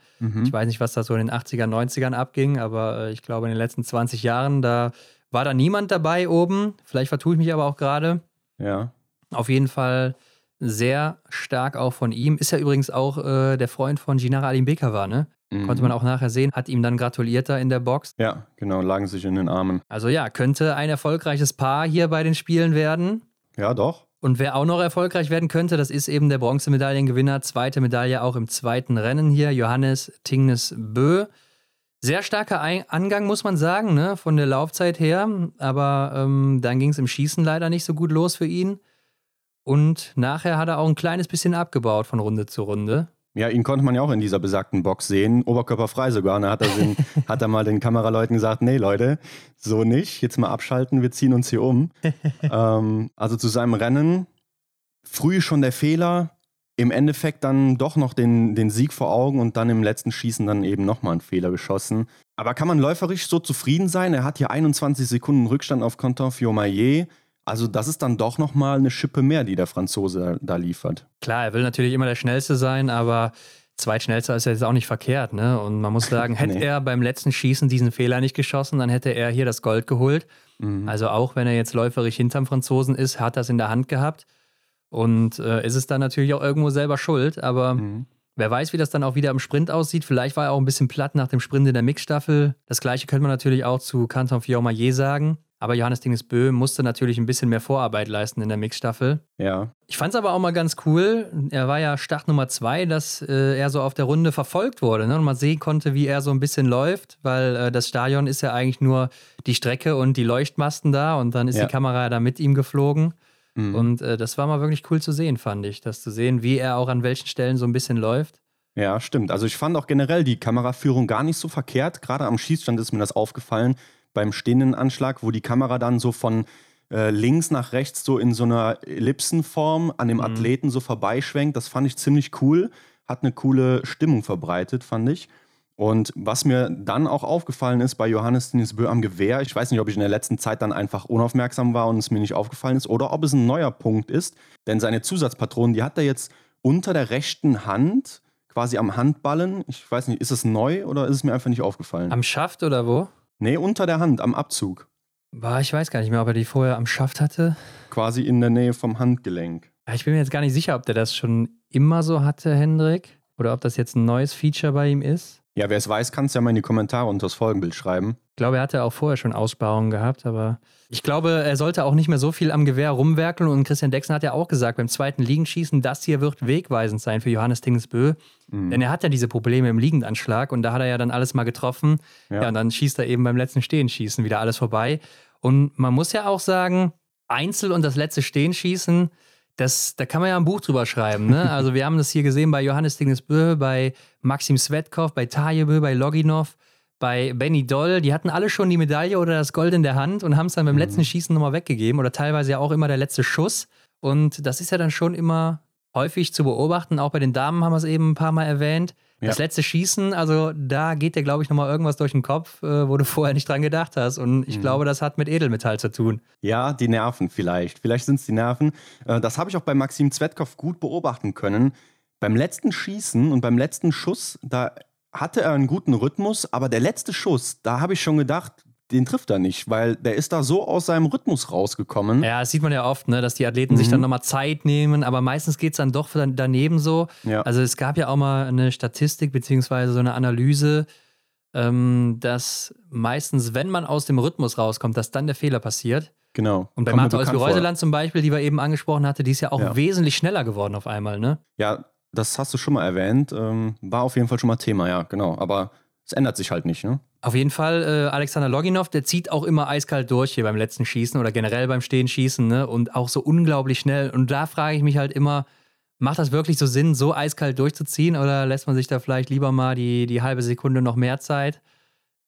Ich weiß nicht, was da so in den 80er, 90ern abging, aber äh, ich glaube, in den letzten 20 Jahren, da war da niemand dabei oben. Vielleicht vertue ich mich aber auch gerade. Ja. Auf jeden Fall sehr stark auch von ihm. Ist ja übrigens auch äh, der Freund von Ginara Alimbeka war, ne? Konnte man auch nachher sehen. Hat ihm dann gratuliert da in der Box. Ja, genau, lagen sich in den Armen. Also ja, könnte ein erfolgreiches Paar hier bei den Spielen werden. Ja, doch. Und wer auch noch erfolgreich werden könnte, das ist eben der Bronzemedaillengewinner. Zweite Medaille auch im zweiten Rennen hier, Johannes Tingnes Bö. Sehr starker Angang, muss man sagen, ne, von der Laufzeit her. Aber ähm, dann ging es im Schießen leider nicht so gut los für ihn. Und nachher hat er auch ein kleines bisschen abgebaut von Runde zu Runde. Ja, ihn konnte man ja auch in dieser besagten Box sehen, oberkörperfrei sogar. Und da hat er, den, hat er mal den Kameraleuten gesagt, nee Leute, so nicht, jetzt mal abschalten, wir ziehen uns hier um. ähm, also zu seinem Rennen, früh schon der Fehler, im Endeffekt dann doch noch den, den Sieg vor Augen und dann im letzten Schießen dann eben nochmal einen Fehler geschossen. Aber kann man läuferisch so zufrieden sein? Er hat hier 21 Sekunden Rückstand auf Quentin Fiormaillet. Also das ist dann doch nochmal eine Schippe mehr, die der Franzose da, liefert. Klar, er will natürlich immer der Schnellste sein, aber Zweitschnellster ist ja jetzt auch nicht verkehrt. Ne? Und man muss sagen, hätte nee. er beim letzten Schießen diesen Fehler nicht geschossen, dann hätte er hier das Gold geholt. Mhm. Also auch wenn er jetzt läuferisch hinterm Franzosen ist, hat das in der Hand gehabt. Und äh, ist es dann natürlich auch irgendwo selber schuld, aber mhm. wer weiß, wie das dann auch wieder im Sprint aussieht. Vielleicht war er auch ein bisschen platt nach dem Sprint in der Mixstaffel. Das gleiche könnte man natürlich auch zu Canton Fiormaillet sagen. Aber Johannes Dingesbö musste natürlich ein bisschen mehr Vorarbeit leisten in der Mixstaffel. Ja. Ich fand es aber auch mal ganz cool. Er war ja Start Nummer zwei, dass äh, er so auf der Runde verfolgt wurde ne? und man sehen konnte, wie er so ein bisschen läuft, weil äh, das Stadion ist ja eigentlich nur die Strecke und die Leuchtmasten da und dann ist ja. die Kamera da mit ihm geflogen. Mhm. Und äh, das war mal wirklich cool zu sehen, fand ich. Das zu sehen, wie er auch an welchen Stellen so ein bisschen läuft. Ja, stimmt. Also ich fand auch generell die Kameraführung gar nicht so verkehrt. Gerade am Schießstand ist mir das aufgefallen beim stehenden Anschlag, wo die Kamera dann so von äh, links nach rechts so in so einer Ellipsenform an dem mhm. Athleten so vorbeischwenkt. Das fand ich ziemlich cool. Hat eine coole Stimmung verbreitet, fand ich. Und was mir dann auch aufgefallen ist bei Johannes Dinisbö am Gewehr, ich weiß nicht, ob ich in der letzten Zeit dann einfach unaufmerksam war und es mir nicht aufgefallen ist oder ob es ein neuer Punkt ist, denn seine Zusatzpatronen, die hat er jetzt unter der rechten Hand, quasi am Handballen. Ich weiß nicht, ist es neu oder ist es mir einfach nicht aufgefallen? Am Schaft oder wo? Nee, unter der Hand, am Abzug. Boah, ich weiß gar nicht mehr, ob er die vorher am Schaft hatte. Quasi in der Nähe vom Handgelenk. Ich bin mir jetzt gar nicht sicher, ob der das schon immer so hatte, Hendrik, oder ob das jetzt ein neues Feature bei ihm ist. Ja, wer es weiß, kann es ja mal in die Kommentare unter das Folgenbild schreiben. Ich glaube, er hatte auch vorher schon Aussparungen gehabt, aber ich glaube, er sollte auch nicht mehr so viel am Gewehr rumwerkeln. Und Christian Dexen hat ja auch gesagt, beim zweiten Liegenschießen, das hier wird wegweisend sein für Johannes Tingsbö. Mhm. Denn er hat ja diese Probleme im Liegendanschlag und da hat er ja dann alles mal getroffen. Ja. ja, und dann schießt er eben beim letzten Stehenschießen wieder alles vorbei. Und man muss ja auch sagen, Einzel und das letzte Stehenschießen, das, da kann man ja ein Buch drüber schreiben. Ne? Also wir haben das hier gesehen bei Johannes Dingesbö, bei Maxim Svetkov, bei Tajebö, bei Loginov, bei Benny Doll. Die hatten alle schon die Medaille oder das Gold in der Hand und haben es dann beim mhm. letzten Schießen nochmal weggegeben oder teilweise ja auch immer der letzte Schuss. Und das ist ja dann schon immer häufig zu beobachten. Auch bei den Damen haben wir es eben ein paar Mal erwähnt. Ja. Das letzte Schießen, also da geht dir, glaube ich, nochmal irgendwas durch den Kopf, äh, wo du vorher nicht dran gedacht hast. Und ich mhm. glaube, das hat mit Edelmetall zu tun. Ja, die Nerven vielleicht. Vielleicht sind es die Nerven. Äh, das habe ich auch bei Maxim Zvetkov gut beobachten können. Beim letzten Schießen und beim letzten Schuss, da hatte er einen guten Rhythmus, aber der letzte Schuss, da habe ich schon gedacht, den trifft er nicht, weil der ist da so aus seinem Rhythmus rausgekommen. Ja, das sieht man ja oft, ne, dass die Athleten mhm. sich dann nochmal Zeit nehmen, aber meistens geht es dann doch daneben so. Ja. Also es gab ja auch mal eine Statistik beziehungsweise so eine Analyse, ähm, dass meistens, wenn man aus dem Rhythmus rauskommt, dass dann der Fehler passiert. Genau. Und bei Martha Olsby-Reuseland zum Beispiel, die wir eben angesprochen hatte, die ist ja auch ja. wesentlich schneller geworden auf einmal, ne? Ja, das hast du schon mal erwähnt. Ähm, war auf jeden Fall schon mal Thema, ja, genau. Aber es ändert sich halt nicht, ne? Auf jeden Fall, äh, Alexander Loginov, der zieht auch immer eiskalt durch hier beim letzten Schießen oder generell beim Stehenschießen, ne? Und auch so unglaublich schnell. Und da frage ich mich halt immer, macht das wirklich so Sinn, so eiskalt durchzuziehen oder lässt man sich da vielleicht lieber mal die, die halbe Sekunde noch mehr Zeit?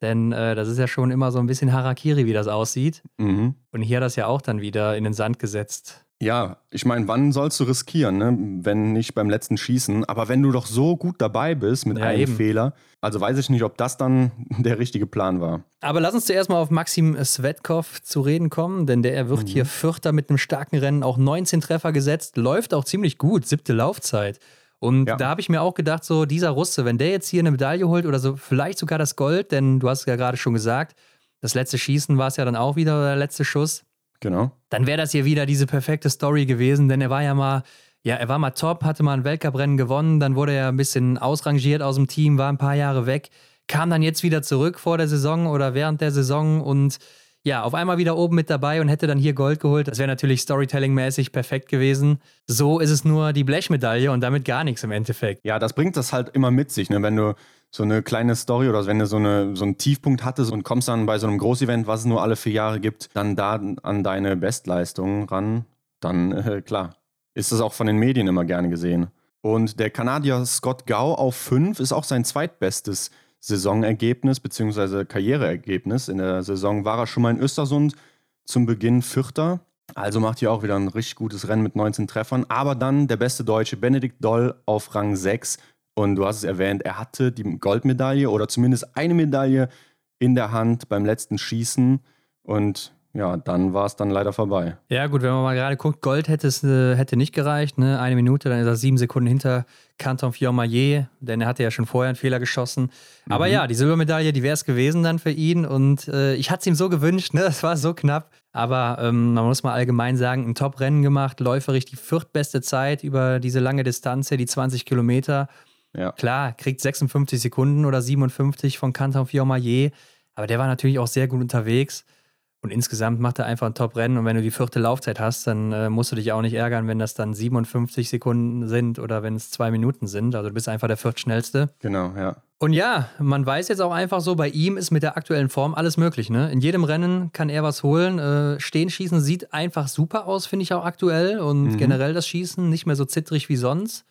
Denn äh, das ist ja schon immer so ein bisschen Harakiri, wie das aussieht. Mhm. Und hier hat das ja auch dann wieder in den Sand gesetzt. Ja, ich meine, wann sollst du riskieren, ne? wenn nicht beim letzten Schießen? Aber wenn du doch so gut dabei bist mit ja, einem eben. Fehler, also weiß ich nicht, ob das dann der richtige Plan war. Aber lass uns zuerst mal auf Maxim Svetkov zu reden kommen, denn der wird mhm. hier Vierter mit einem starken Rennen, auch 19 Treffer gesetzt, läuft auch ziemlich gut, siebte Laufzeit. Und ja. da habe ich mir auch gedacht, so dieser Russe, wenn der jetzt hier eine Medaille holt oder so, vielleicht sogar das Gold, denn du hast ja gerade schon gesagt, das letzte Schießen war es ja dann auch wieder, der letzte Schuss. Genau. Dann wäre das hier wieder diese perfekte Story gewesen, denn er war ja mal, ja, er war mal top, hatte mal ein Weltcuprennen gewonnen, dann wurde er ein bisschen ausrangiert aus dem Team, war ein paar Jahre weg, kam dann jetzt wieder zurück vor der Saison oder während der Saison und ja, auf einmal wieder oben mit dabei und hätte dann hier Gold geholt. Das wäre natürlich Storytelling-mäßig perfekt gewesen. So ist es nur die Blechmedaille und damit gar nichts im Endeffekt. Ja, das bringt das halt immer mit sich, ne? wenn du so eine kleine Story oder wenn du so, eine, so einen Tiefpunkt hattest und kommst dann bei so einem Großevent, was es nur alle vier Jahre gibt, dann da an deine Bestleistung ran, dann äh, klar, ist das auch von den Medien immer gerne gesehen. Und der Kanadier Scott Gau auf 5 ist auch sein zweitbestes Saisonergebnis bzw. Karriereergebnis. In der Saison war er schon mal in Östersund zum Beginn Vierter. Also macht hier auch wieder ein richtig gutes Rennen mit 19 Treffern. Aber dann der beste Deutsche Benedikt Doll auf Rang 6. Und du hast es erwähnt, er hatte die Goldmedaille oder zumindest eine Medaille in der Hand beim letzten Schießen. Und ja, dann war es dann leider vorbei. Ja, gut, wenn man mal gerade guckt, Gold hätte es äh, hätte nicht gereicht, ne? Eine Minute, dann ist er sieben Sekunden hinter Canton Fiormaillet, denn er hatte ja schon vorher einen Fehler geschossen. Aber mhm. ja, die Silbermedaille, die wäre es gewesen dann für ihn und äh, ich hatte es ihm so gewünscht, ne? Das war so knapp. Aber ähm, man muss mal allgemein sagen, ein Top-Rennen gemacht, läuferisch die viertbeste Zeit über diese lange Distanz, die 20 Kilometer. Ja. Klar, kriegt 56 Sekunden oder 57 von Canton Fiormaillet, aber der war natürlich auch sehr gut unterwegs. Und insgesamt macht er einfach ein Top-Rennen. Und wenn du die vierte Laufzeit hast, dann äh, musst du dich auch nicht ärgern, wenn das dann 57 Sekunden sind oder wenn es zwei Minuten sind. Also du bist einfach der viertschnellste. Genau, ja. Und ja, man weiß jetzt auch einfach so, bei ihm ist mit der aktuellen Form alles möglich. Ne? In jedem Rennen kann er was holen. Äh, Stehen schießen sieht einfach super aus, finde ich auch aktuell. Und mhm. generell das Schießen nicht mehr so zittrig wie sonst.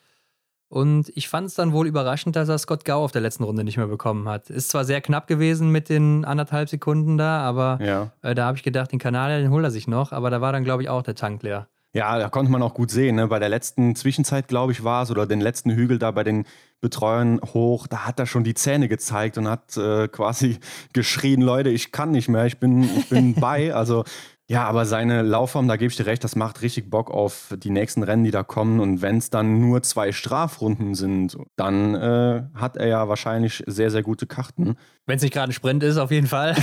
Und ich fand es dann wohl überraschend, dass er Scott Gau auf der letzten Runde nicht mehr bekommen hat. Ist zwar sehr knapp gewesen mit den anderthalb Sekunden da, aber ja. äh, da habe ich gedacht, den Kanal, den holt er sich noch. Aber da war dann, glaube ich, auch der Tank leer. Ja, da konnte man auch gut sehen. Ne? Bei der letzten Zwischenzeit, glaube ich, war es, oder den letzten Hügel da bei den Betreuern hoch, da hat er schon die Zähne gezeigt und hat äh, quasi geschrien, Leute, ich kann nicht mehr, ich bin, ich bin bei. Also ja, aber seine Laufform, da gebe ich dir recht, das macht richtig Bock auf die nächsten Rennen, die da kommen. Und wenn es dann nur zwei Strafrunden sind, dann äh, hat er ja wahrscheinlich sehr, sehr gute Karten. Wenn es nicht gerade ein Sprint ist, auf jeden Fall.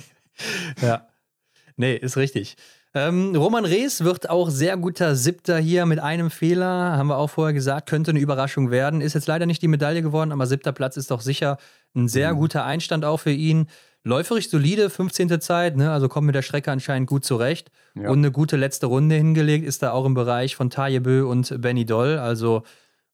ja. Nee, ist richtig. Ähm, Roman Rees wird auch sehr guter Siebter hier mit einem Fehler, haben wir auch vorher gesagt, könnte eine Überraschung werden. Ist jetzt leider nicht die Medaille geworden, aber siebter Platz ist doch sicher ein sehr mhm. guter Einstand auch für ihn. Läuferisch solide, 15. Zeit, ne? also kommt mit der Strecke anscheinend gut zurecht. Ja. Und eine gute letzte Runde hingelegt, ist da auch im Bereich von Tajebö und Benny Doll. Also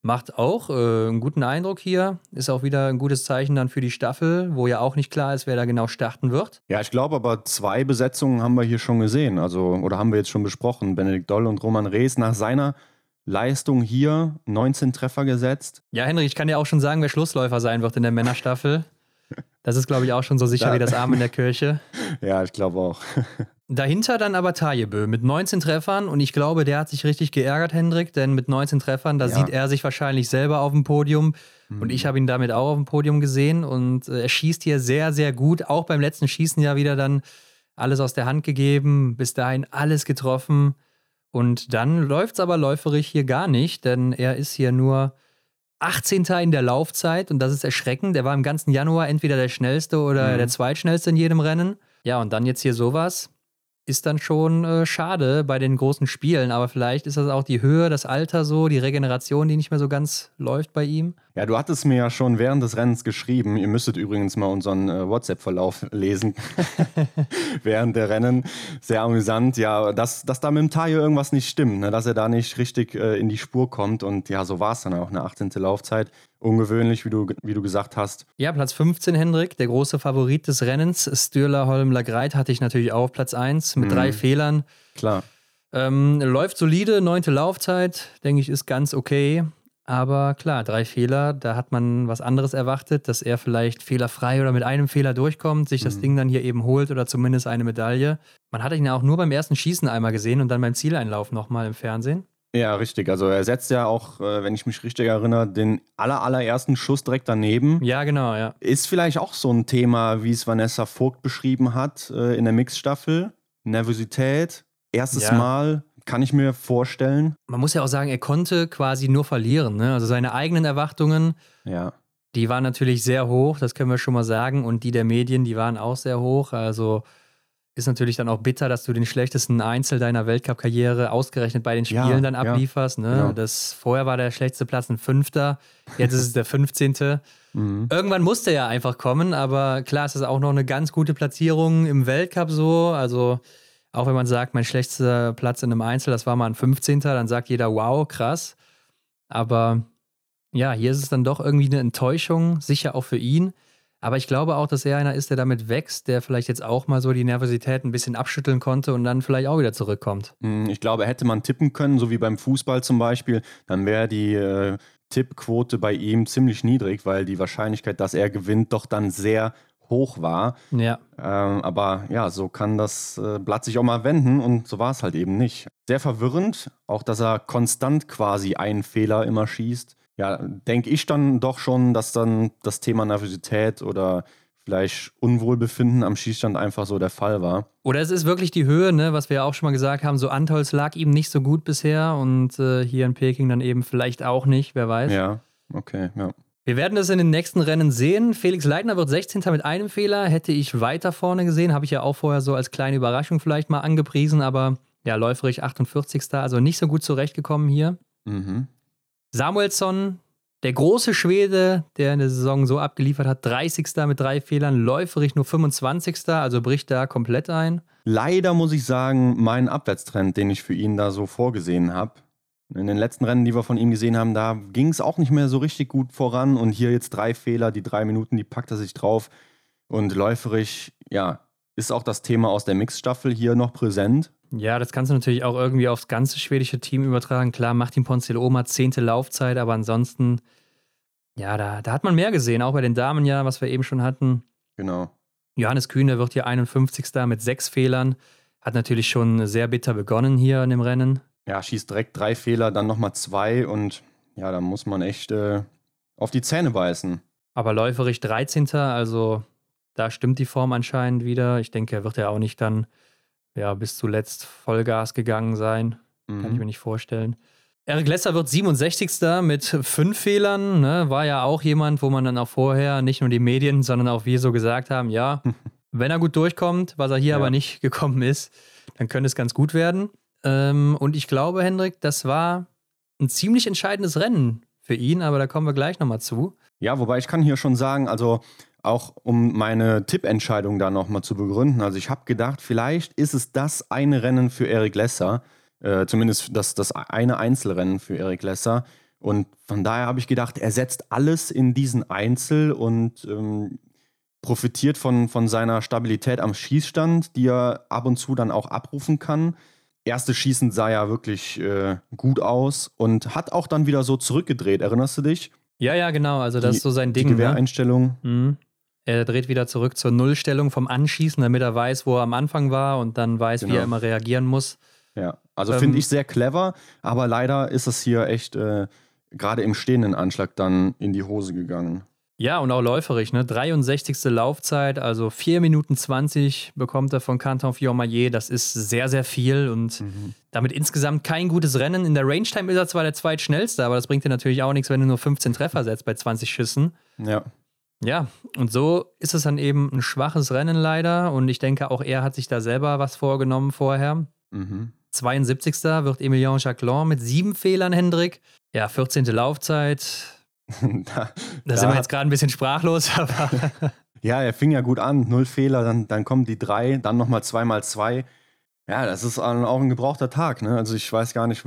macht auch äh, einen guten Eindruck hier. Ist auch wieder ein gutes Zeichen dann für die Staffel, wo ja auch nicht klar ist, wer da genau starten wird. Ja, ich glaube aber zwei Besetzungen haben wir hier schon gesehen. Also, oder haben wir jetzt schon besprochen. Benedikt Doll und Roman Rees nach seiner Leistung hier 19 Treffer gesetzt. Ja, Henry, ich kann dir auch schon sagen, wer Schlussläufer sein wird in der Männerstaffel. Das ist, glaube ich, auch schon so sicher da. wie das Arm in der Kirche. Ja, ich glaube auch. Dahinter dann aber Tajebö mit 19 Treffern und ich glaube, der hat sich richtig geärgert, Hendrik, denn mit 19 Treffern, da ja. sieht er sich wahrscheinlich selber auf dem Podium mhm. und ich habe ihn damit auch auf dem Podium gesehen und äh, er schießt hier sehr, sehr gut, auch beim letzten Schießen ja wieder dann alles aus der Hand gegeben, bis dahin alles getroffen und dann läuft es aber läuferig hier gar nicht, denn er ist hier nur 18. in der Laufzeit und das ist erschreckend. Er war im ganzen Januar entweder der schnellste oder mhm. der zweitschnellste in jedem Rennen. Ja, und dann jetzt hier sowas ist dann schon äh, schade bei den großen Spielen. Aber vielleicht ist das auch die Höhe, das Alter so, die Regeneration, die nicht mehr so ganz läuft bei ihm. Ja, du hattest mir ja schon während des Rennens geschrieben. Ihr müsstet übrigens mal unseren äh, WhatsApp-Verlauf lesen während der Rennen. Sehr amüsant. Ja, dass, dass da mit dem Tayo irgendwas nicht stimmt, ne? dass er da nicht richtig äh, in die Spur kommt. Und ja, so war es dann auch, eine 18. Laufzeit. Ungewöhnlich, wie du, wie du gesagt hast. Ja, Platz 15, Hendrik, der große Favorit des Rennens. Stürler Holm Lagreit hatte ich natürlich auch Platz 1 mit mhm. drei Fehlern. Klar. Ähm, läuft solide, neunte Laufzeit, denke ich, ist ganz okay. Aber klar, drei Fehler, da hat man was anderes erwartet, dass er vielleicht fehlerfrei oder mit einem Fehler durchkommt, sich das mhm. Ding dann hier eben holt oder zumindest eine Medaille. Man hat ihn ja auch nur beim ersten Schießen einmal gesehen und dann beim Zieleinlauf nochmal im Fernsehen. Ja, richtig. Also er setzt ja auch, äh, wenn ich mich richtig erinnere, den aller, allerersten Schuss direkt daneben. Ja, genau, ja. Ist vielleicht auch so ein Thema, wie es Vanessa Vogt beschrieben hat äh, in der Mixstaffel. Nervosität, erstes ja. Mal, kann ich mir vorstellen. Man muss ja auch sagen, er konnte quasi nur verlieren. Ne? Also seine eigenen Erwartungen, ja. die waren natürlich sehr hoch, das können wir schon mal sagen. Und die der Medien, die waren auch sehr hoch. Also ist natürlich dann auch bitter, dass du den schlechtesten Einzel deiner Weltcup-Karriere ausgerechnet bei den Spielen ja, dann ablieferst. Ne? Genau. Das, vorher war der schlechteste Platz ein Fünfter, jetzt ist es der 15. Mhm. Irgendwann musste er ja einfach kommen, aber klar, es ist auch noch eine ganz gute Platzierung im Weltcup so. Also auch wenn man sagt, mein schlechtester Platz in einem Einzel, das war mal ein 15. Dann sagt jeder, wow, krass. Aber ja, hier ist es dann doch irgendwie eine Enttäuschung, sicher auch für ihn. Aber ich glaube auch, dass er einer ist, der damit wächst, der vielleicht jetzt auch mal so die Nervosität ein bisschen abschütteln konnte und dann vielleicht auch wieder zurückkommt. Hm, ich glaube, hätte man tippen können, so wie beim Fußball zum Beispiel, dann wäre die äh, Tippquote bei ihm ziemlich niedrig, weil die Wahrscheinlichkeit, dass er gewinnt, doch dann sehr hoch war. Ja. Ähm, aber ja, so kann das äh, Blatt sich auch mal wenden und so war es halt eben nicht. Sehr verwirrend, auch dass er konstant quasi einen Fehler immer schießt. Ja, denke ich dann doch schon, dass dann das Thema Nervosität oder vielleicht Unwohlbefinden am Schießstand einfach so der Fall war. Oder es ist wirklich die Höhe, ne, was wir ja auch schon mal gesagt haben, so Antolz lag ihm nicht so gut bisher und äh, hier in Peking dann eben vielleicht auch nicht, wer weiß. Ja, okay, ja. Wir werden das in den nächsten Rennen sehen. Felix Leitner wird 16. mit einem Fehler. Hätte ich weiter vorne gesehen, habe ich ja auch vorher so als kleine Überraschung vielleicht mal angepriesen, aber ja, läuferig 48. Also nicht so gut zurechtgekommen hier. Mhm. Samuelsson, der große Schwede, der in der Saison so abgeliefert hat, 30. mit drei Fehlern, läuferig nur 25. Also bricht da komplett ein. Leider muss ich sagen, mein Abwärtstrend, den ich für ihn da so vorgesehen habe, in den letzten Rennen, die wir von ihm gesehen haben, da ging es auch nicht mehr so richtig gut voran. Und hier jetzt drei Fehler, die drei Minuten, die packt er sich drauf. Und läuferig, ja, ist auch das Thema aus der Mixstaffel hier noch präsent. Ja, das kannst du natürlich auch irgendwie aufs ganze schwedische Team übertragen. Klar, Martin Ponzil Oma, zehnte Laufzeit, aber ansonsten, ja, da, da hat man mehr gesehen, auch bei den Damen ja, was wir eben schon hatten. Genau. Johannes Kühne wird hier 51. mit sechs Fehlern. Hat natürlich schon sehr bitter begonnen hier in dem Rennen ja, schießt direkt drei Fehler, dann nochmal zwei und ja, da muss man echt äh, auf die Zähne beißen. Aber läuferig 13. Also da stimmt die Form anscheinend wieder. Ich denke, er wird ja auch nicht dann ja, bis zuletzt Vollgas gegangen sein. Mhm. Kann ich mir nicht vorstellen. Eric Lesser wird 67. mit fünf Fehlern. Ne? War ja auch jemand, wo man dann auch vorher nicht nur die Medien, sondern auch wir so gesagt haben: ja, wenn er gut durchkommt, was er hier ja. aber nicht gekommen ist, dann könnte es ganz gut werden. Ähm, und ich glaube, Hendrik, das war ein ziemlich entscheidendes Rennen für ihn, aber da kommen wir gleich nochmal zu. Ja, wobei ich kann hier schon sagen, also auch um meine Tippentscheidung da nochmal zu begründen. Also ich habe gedacht, vielleicht ist es das eine Rennen für Eric Lesser, äh, zumindest das, das eine Einzelrennen für Eric Lesser. Und von daher habe ich gedacht, er setzt alles in diesen Einzel und ähm, profitiert von, von seiner Stabilität am Schießstand, die er ab und zu dann auch abrufen kann erste Schießen sah ja wirklich äh, gut aus und hat auch dann wieder so zurückgedreht. Erinnerst du dich? Ja, ja, genau. Also, das die, ist so sein Ding. Die ne? Gewehreinstellung. Ne? Mhm. Er dreht wieder zurück zur Nullstellung vom Anschießen, damit er weiß, wo er am Anfang war und dann weiß, genau. wie er genau. immer reagieren muss. Ja, also ähm, finde ich sehr clever, aber leider ist es hier echt äh, gerade im stehenden Anschlag dann in die Hose gegangen. Ja, und auch läuferig, ne? 63. Laufzeit, also 4 Minuten 20 bekommt er von Canton Fiormaillet. Das ist sehr, sehr viel und mhm. damit insgesamt kein gutes Rennen. In der Range-Time ist er zwar der zweitschnellste, aber das bringt dir natürlich auch nichts, wenn du nur 15 Treffer setzt bei 20 Schüssen. Ja. Ja, und so ist es dann eben ein schwaches Rennen leider. Und ich denke, auch er hat sich da selber was vorgenommen vorher. Mhm. 72. wird Emilien Jacquelin mit sieben Fehlern, Hendrik. Ja, 14. Laufzeit da, da, sind wir jetzt gerade ein bisschen sprachlos, aber. ja, er fing ja gut an, null Fehler, dann, dann kommen die drei, dann nochmal zweimal zwei. Ja, das ist auch ein gebrauchter Tag, ne? Also ich weiß gar nicht,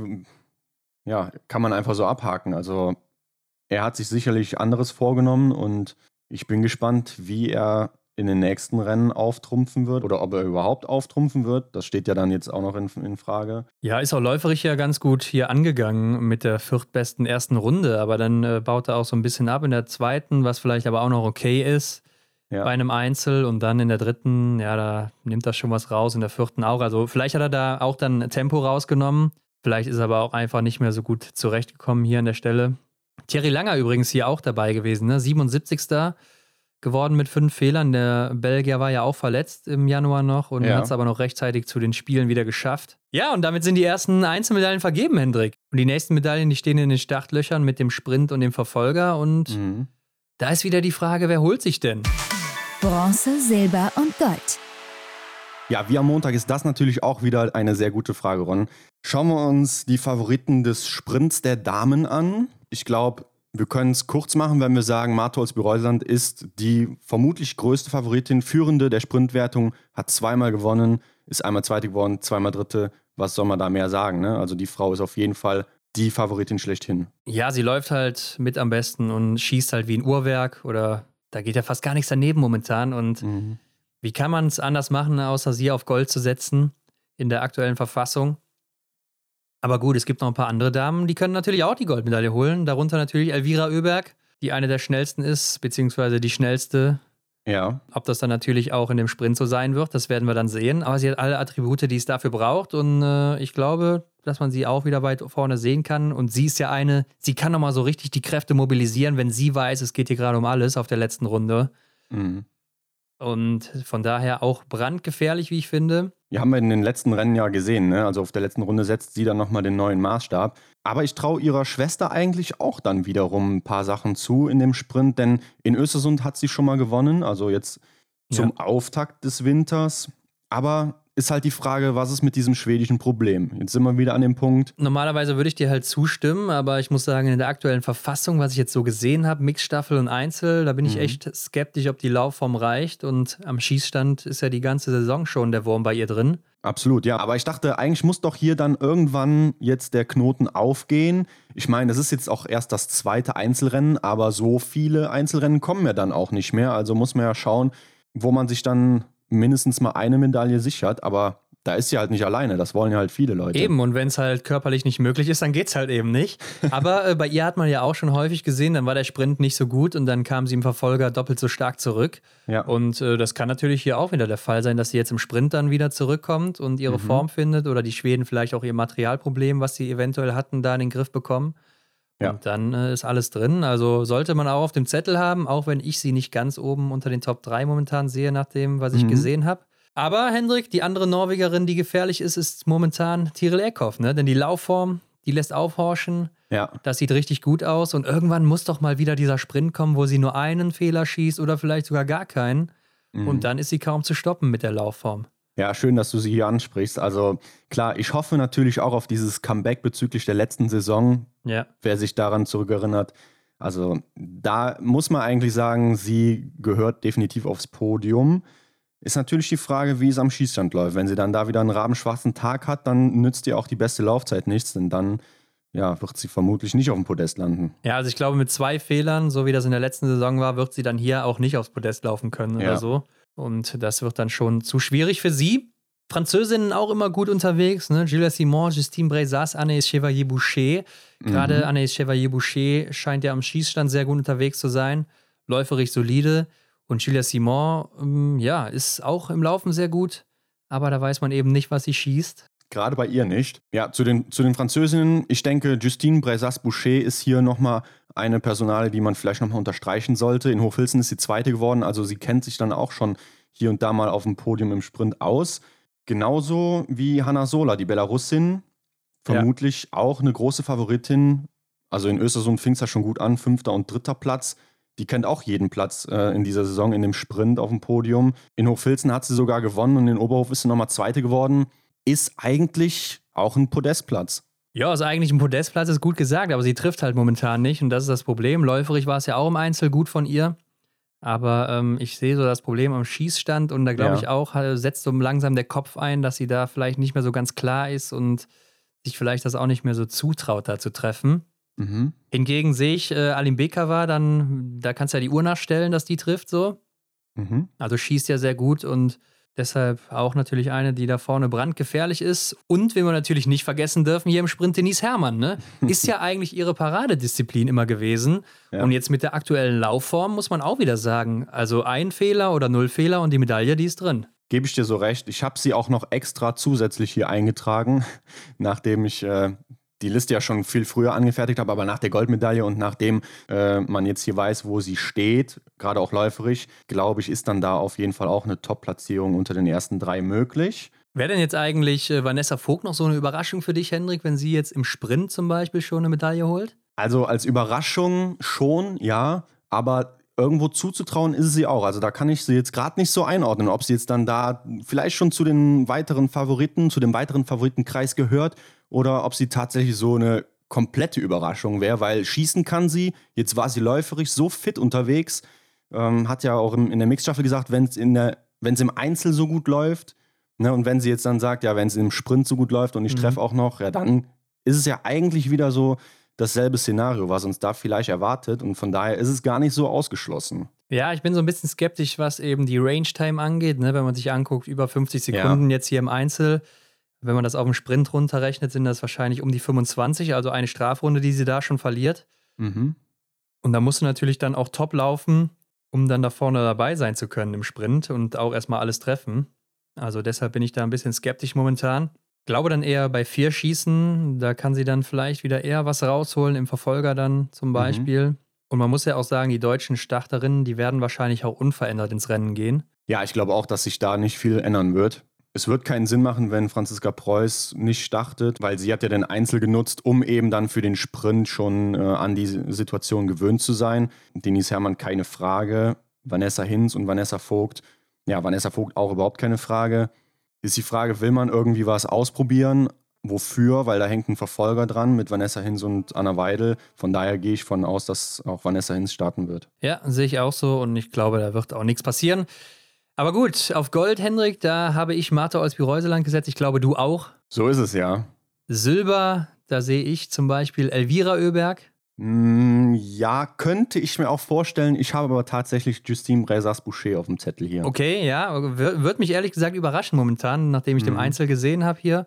ja, kann man einfach so abhaken. Also er hat sich sicherlich anderes vorgenommen und ich bin gespannt, wie er in den nächsten Rennen auftrumpfen wird oder ob er überhaupt auftrumpfen wird. Das steht ja dann jetzt auch noch in, in Frage. Ja, ist auch läuferig ja ganz gut hier angegangen mit der viertbesten ersten Runde, aber dann äh, baut er auch so ein bisschen ab in der zweiten, was vielleicht aber auch noch okay ist ja. bei einem Einzel und dann in der dritten, ja, da nimmt er schon was raus, in der vierten auch. Also vielleicht hat er da auch dann Tempo rausgenommen. Vielleicht ist er aber auch einfach nicht mehr so gut zurechtgekommen hier an der Stelle. Thierry Langer übrigens hier auch dabei gewesen, ne? 77 geworden mit fünf Fehlern. Der Belgier war ja auch verletzt im Januar noch und ja. hat es aber noch rechtzeitig zu den Spielen wieder geschafft. Ja, und damit sind die ersten Einzelmedaillen vergeben, Hendrik. Und die nächsten Medaillen, die stehen in den Startlöchern mit dem Sprint und dem Verfolger. Und mhm. da ist wieder die Frage, wer holt sich denn? Bronze, Silber und Gold. Ja, wie am Montag ist das natürlich auch wieder eine sehr gute Frage, Ron. Schauen wir uns die Favoriten des Sprints der Damen an. Ich glaube, wir können es kurz machen, wenn wir sagen, Martholz Bereusland ist die vermutlich größte Favoritin, führende der Sprintwertung, hat zweimal gewonnen, ist einmal Zweite geworden, zweimal Dritte. Was soll man da mehr sagen? Ne? Also die Frau ist auf jeden Fall die Favoritin schlechthin. Ja, sie läuft halt mit am besten und schießt halt wie ein Uhrwerk oder da geht ja fast gar nichts daneben momentan. Und Mhm. wie kann man es anders machen, außer sie auf Gold zu setzen in der aktuellen Verfassung? Aber gut, es gibt noch ein paar andere Damen, die können natürlich auch die Goldmedaille holen. Darunter natürlich Elvira Oeberg, die eine der schnellsten ist, beziehungsweise die schnellste. Ja, Ob das dann natürlich auch in dem Sprint so sein wird, das werden wir dann sehen. Aber sie hat alle Attribute, die es dafür braucht. Und äh, ich glaube, dass man sie auch wieder weit vorne sehen kann. Und sie ist ja eine, sie kann nochmal so richtig die Kräfte mobilisieren, wenn sie weiß, es geht hier gerade um alles auf der letzten Runde. mhm. Und von daher auch brandgefährlich, wie ich finde. Ja, haben wir in den letzten Rennen ja gesehen. Ne? Also auf der letzten Runde setzt sie dann nochmal den neuen Maßstab. Aber ich traue ihrer Schwester eigentlich auch dann wiederum ein paar Sachen zu in dem Sprint, denn in Östersund hat sie schon mal gewonnen, also jetzt zum Auftakt des Winters. Aber ist halt die Frage, was ist mit diesem schwedischen Problem? Jetzt sind wir wieder an dem Punkt. Normalerweise würde ich dir halt zustimmen, aber ich muss sagen, in der aktuellen Verfassung, was ich jetzt so gesehen habe, Mixstaffel und Einzel, da bin ich Mhm. echt skeptisch, ob die Laufform reicht. Und am Schießstand ist ja die ganze Saison schon der Wurm bei ihr drin. Absolut, ja. Aber ich dachte, eigentlich muss doch hier dann irgendwann jetzt der Knoten aufgehen. Ich meine, das ist jetzt auch erst das zweite Einzelrennen, aber so viele Einzelrennen kommen ja dann auch nicht mehr. Also muss man ja schauen, wo man sich dann mindestens mal eine Medaille sichert. Aber da ist sie halt nicht alleine. Das wollen ja halt viele Leute. Eben, und wenn es halt körperlich nicht möglich ist, dann geht's halt eben nicht. Aber äh, bei ihr hat man ja auch schon häufig gesehen, dann war der Sprint nicht so gut und dann kam sie im Verfolger doppelt so stark zurück. Ja. Und äh, das kann natürlich hier auch wieder der Fall sein, dass sie jetzt im Sprint dann wieder zurückkommt und ihre Mhm. Form findet oder die Schweden vielleicht auch ihr Materialproblem, was sie eventuell hatten, da in den Griff bekommen. Ja. Und dann äh, ist alles drin. Also sollte man auch auf dem Zettel haben, auch wenn ich sie nicht ganz oben unter den Top 3 momentan sehe, nach dem, was ich Mhm. gesehen habe. Aber Hendrik, die andere Norwegerin, die gefährlich ist, ist momentan Tiril Eckhoff, ne? Denn die Laufform, die lässt aufhorchen. ja. Das sieht richtig gut aus. Und irgendwann muss doch mal wieder dieser Sprint kommen, wo sie nur einen Fehler schießt oder vielleicht sogar gar keinen. Mhm. Und dann ist sie kaum zu stoppen mit der Laufform. Ja, schön, dass du sie hier ansprichst. Also klar, ich hoffe natürlich auch auf dieses Comeback bezüglich der letzten Saison. Ja. wer sich daran zurückerinnert. Also da muss man eigentlich sagen, sie gehört definitiv aufs Podium. Ist natürlich die Frage, wie es am Schießstand läuft. Wenn sie dann da wieder einen rabenschwarzen Tag hat, dann nützt ihr auch die beste Laufzeit nichts, denn dann ja, wird sie vermutlich nicht auf dem Podest landen. Ja, also ich glaube, mit zwei Fehlern, so wie das in der letzten Saison war, wird sie dann hier auch nicht aufs Podest laufen können Ja. oder so. Und das wird dann schon zu schwierig für sie. Französinnen auch immer gut unterwegs, ne? Julia Simon, Justine Brezas, Anaïs Chevalier-Boucher. Gerade Anaïs Chevalier-Boucher scheint ja am Schießstand sehr gut unterwegs zu sein. Läuferig solide. Und Julia Simon, ähm, ja, ist auch im Laufen sehr gut. Aber da weiß man eben nicht, was sie schießt. Gerade bei ihr nicht. Ja, zu den, zu den Französinnen, ich denke, Justine Brezas-Boucher ist hier nochmal eine Personale, die man vielleicht nochmal unterstreichen sollte. In Hochfilzen ist sie Zweite geworden, also sie kennt sich dann auch schon hier und da mal auf dem Podium im Sprint aus. Genauso wie Hanna Sola, die Belarusin, vermutlich auch eine große Favoritin. Also in Östersund fing es ja schon gut an, fünfter und dritter Platz. Die kennt auch jeden Platz äh, in dieser Saison in dem Sprint auf dem Podium. In Hochfilzen hat sie sogar gewonnen und in Oberhof ist sie nochmal Zweite geworden. Ist eigentlich auch ein Podestplatz. Ja, ist eigentlich ein Podestplatz, ist gut gesagt, aber sie trifft halt momentan nicht und das ist das Problem. Läuferig war es ja auch im Einzel gut von ihr. Aber ähm, ich sehe so das Problem am Schießstand und da glaube Ja. ich auch, setzt so langsam der Kopf ein, dass sie da vielleicht nicht mehr so ganz klar ist und sich vielleicht das auch nicht mehr so zutraut, da zu treffen. Mhm. Hingegen sehe ich äh, Alim Bekava dann, da kannst du ja die Uhr nachstellen, dass die trifft so. Mhm. Also schießt ja sehr gut und deshalb auch natürlich eine, die da vorne brandgefährlich ist. Und wenn wir natürlich nicht vergessen dürfen, hier im Sprint Denise Herrmann, ne? Ist ja eigentlich ihre Paradedisziplin immer gewesen. Ja. Und jetzt mit der aktuellen Laufform muss man auch wieder sagen, also ein Fehler oder null Fehler und die Medaille, die ist drin. Gebe ich dir so recht. Ich habe sie auch noch extra zusätzlich hier eingetragen, nachdem ich äh, die Liste ja schon viel früher angefertigt habe, aber nach der Goldmedaille und nachdem äh, man jetzt hier weiß, wo sie steht, gerade auch läuferisch, glaube ich, ist dann da auf jeden Fall auch eine Top-Platzierung unter den ersten drei möglich. Wäre denn jetzt eigentlich äh, Vanessa Vogt noch so eine Überraschung für dich, Hendrik, wenn sie jetzt im Sprint zum Beispiel schon eine Medaille holt? Also als Überraschung schon, ja, aber irgendwo zuzutrauen ist sie auch. Also da kann ich sie jetzt gerade nicht so einordnen, ob sie jetzt dann da vielleicht schon zu den weiteren Favoriten, zu dem weiteren Favoritenkreis gehört oder ob sie tatsächlich so eine komplette Überraschung wäre, weil schießen kann sie. Jetzt war sie läuferisch so fit unterwegs, ähm, hat ja auch im, in der Mixstaffel gesagt, wenn es in der, wenn es im Einzel so gut läuft, ne, und wenn sie jetzt dann sagt, ja, wenn es im Sprint so gut läuft und ich Mhm. treffe auch noch, ja, dann ist es ja eigentlich wieder so dasselbe Szenario, was uns da vielleicht erwartet. Und von daher ist es gar nicht so ausgeschlossen. Ja, ich bin so ein bisschen skeptisch, was eben die Range-Time angeht. Ne? Wenn man sich anguckt, über 50 Sekunden ja. jetzt hier im Einzel. Wenn man das auf dem Sprint runterrechnet, sind das wahrscheinlich um die 25, also eine Strafrunde, die sie da schon verliert. Mhm. Und da musst du natürlich dann auch top laufen, um dann da vorne dabei sein zu können im Sprint und auch erstmal alles treffen. Also deshalb bin ich da ein bisschen skeptisch momentan. Glaube dann eher bei vier Schießen, da kann sie dann vielleicht wieder eher was rausholen, im Verfolger dann zum mhm. Beispiel. Mhm. Und man muss ja auch sagen, die deutschen Starterinnen, die werden wahrscheinlich auch unverändert ins Rennen gehen. Ja, ich glaube auch, dass sich da nicht viel ändern wird. Es wird keinen Sinn machen, wenn Franziska Preuß nicht startet, weil sie hat ja den Einzel genutzt, um eben dann für den Sprint schon äh, an die Situation gewöhnt zu sein. Denise Herrmann keine Frage, Vanessa Hinz und Vanessa Vogt. Ja, Vanessa Vogt auch überhaupt keine Frage. Ist die Frage, will man irgendwie was ausprobieren? Wofür? Weil da hängt ein Verfolger dran mit Vanessa Hinz und Anna Weidel. Von daher gehe ich von aus, dass auch Vanessa Hinz starten wird. Ja, sehe ich auch so und ich glaube, da wird auch nichts passieren. Aber gut, auf Gold, Hendrik, da habe ich Martha Olsby-Reuseland gesetzt. Ich glaube, du auch. So ist es, ja. Silber, da sehe ich zum Beispiel Elvira Oeberg. Mm, ja, könnte ich mir auch vorstellen. Ich habe aber tatsächlich Justine Bresas-Boucher auf dem Zettel hier. Okay, ja. Würde mich ehrlich gesagt überraschen momentan, nachdem ich mhm. den Einzel gesehen habe hier.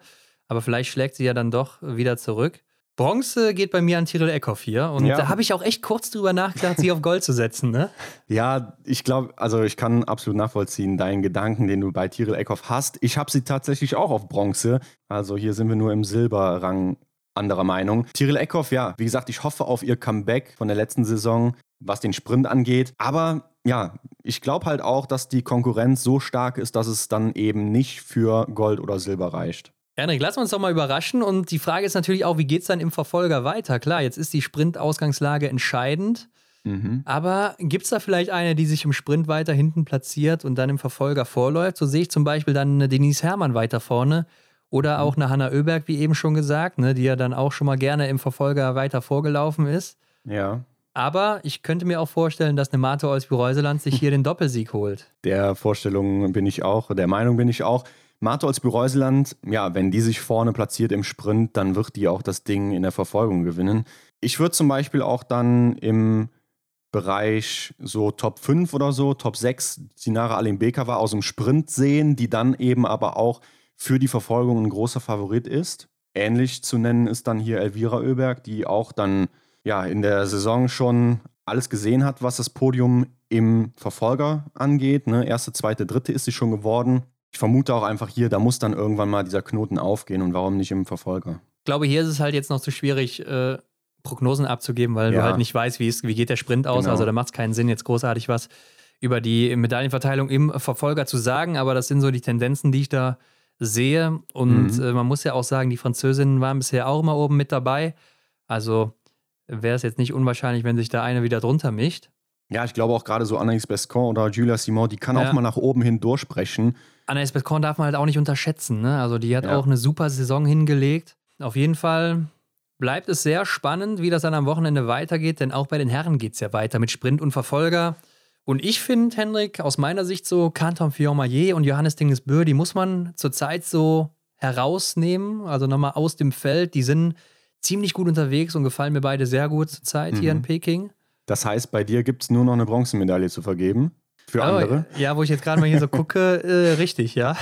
Aber vielleicht schlägt sie ja dann doch wieder zurück. Bronze geht bei mir an Tyrell Eckhoff hier. Und ja. da habe ich auch echt kurz drüber nachgedacht, sie auf Gold zu setzen. Ne? Ja, ich glaube, also ich kann absolut nachvollziehen, deinen Gedanken, den du bei Tyrell Eckhoff hast. Ich habe sie tatsächlich auch auf Bronze. Also hier sind wir nur im Silberrang anderer Meinung. Tyrell Eckhoff, ja, wie gesagt, ich hoffe auf ihr Comeback von der letzten Saison, was den Sprint angeht. Aber ja, ich glaube halt auch, dass die Konkurrenz so stark ist, dass es dann eben nicht für Gold oder Silber reicht. Henrik, lass uns doch mal überraschen. Und die Frage ist natürlich auch, wie geht es dann im Verfolger weiter? Klar, jetzt ist die Sprint-Ausgangslage entscheidend. Mhm. Aber gibt es da vielleicht eine, die sich im Sprint weiter hinten platziert und dann im Verfolger vorläuft? So sehe ich zum Beispiel dann eine Denise Herrmann weiter vorne oder mhm. auch eine Hanna Oeberg, wie eben schon gesagt, ne, die ja dann auch schon mal gerne im Verfolger weiter vorgelaufen ist. Ja. Aber ich könnte mir auch vorstellen, dass eine Mate Olsby-Reuseland sich hier den Doppelsieg holt. Der Vorstellung bin ich auch, der Meinung bin ich auch. Martholz Bereuseland, ja, wenn die sich vorne platziert im Sprint, dann wird die auch das Ding in der Verfolgung gewinnen. Ich würde zum Beispiel auch dann im Bereich so Top 5 oder so, Top 6 Sinara Alimbeka war aus dem Sprint sehen, die dann eben aber auch für die Verfolgung ein großer Favorit ist. Ähnlich zu nennen ist dann hier Elvira Oeberg, die auch dann ja in der Saison schon alles gesehen hat, was das Podium im Verfolger angeht. Ne? Erste, zweite, dritte ist sie schon geworden ich vermute auch einfach hier, da muss dann irgendwann mal dieser Knoten aufgehen und warum nicht im Verfolger? Ich glaube, hier ist es halt jetzt noch zu schwierig, äh, Prognosen abzugeben, weil ja. du halt nicht weißt, wie, ist, wie geht der Sprint aus. Genau. Also da macht es keinen Sinn, jetzt großartig was über die Medaillenverteilung im Verfolger zu sagen, aber das sind so die Tendenzen, die ich da sehe. Und mhm. äh, man muss ja auch sagen, die Französinnen waren bisher auch immer oben mit dabei. Also wäre es jetzt nicht unwahrscheinlich, wenn sich da eine wieder drunter mischt. Ja, ich glaube auch gerade so Anaïs Bescon oder Julia Simon, die kann ja. auch mal nach oben hin durchsprechen. Anaïs Bescon darf man halt auch nicht unterschätzen. Ne? Also die hat ja. auch eine super Saison hingelegt. Auf jeden Fall bleibt es sehr spannend, wie das dann am Wochenende weitergeht, denn auch bei den Herren geht es ja weiter mit Sprint und Verfolger. Und ich finde, Hendrik, aus meiner Sicht so, Canton Fillon-Maillet und Johannes Dingesbö, die muss man zurzeit so herausnehmen, also nochmal aus dem Feld. Die sind ziemlich gut unterwegs und gefallen mir beide sehr gut zurzeit mhm. hier in mhm. Peking. Das heißt, bei dir gibt es nur noch eine Bronzemedaille zu vergeben. Für andere. Ja, wo ich jetzt gerade mal hier so gucke, äh, richtig, ja.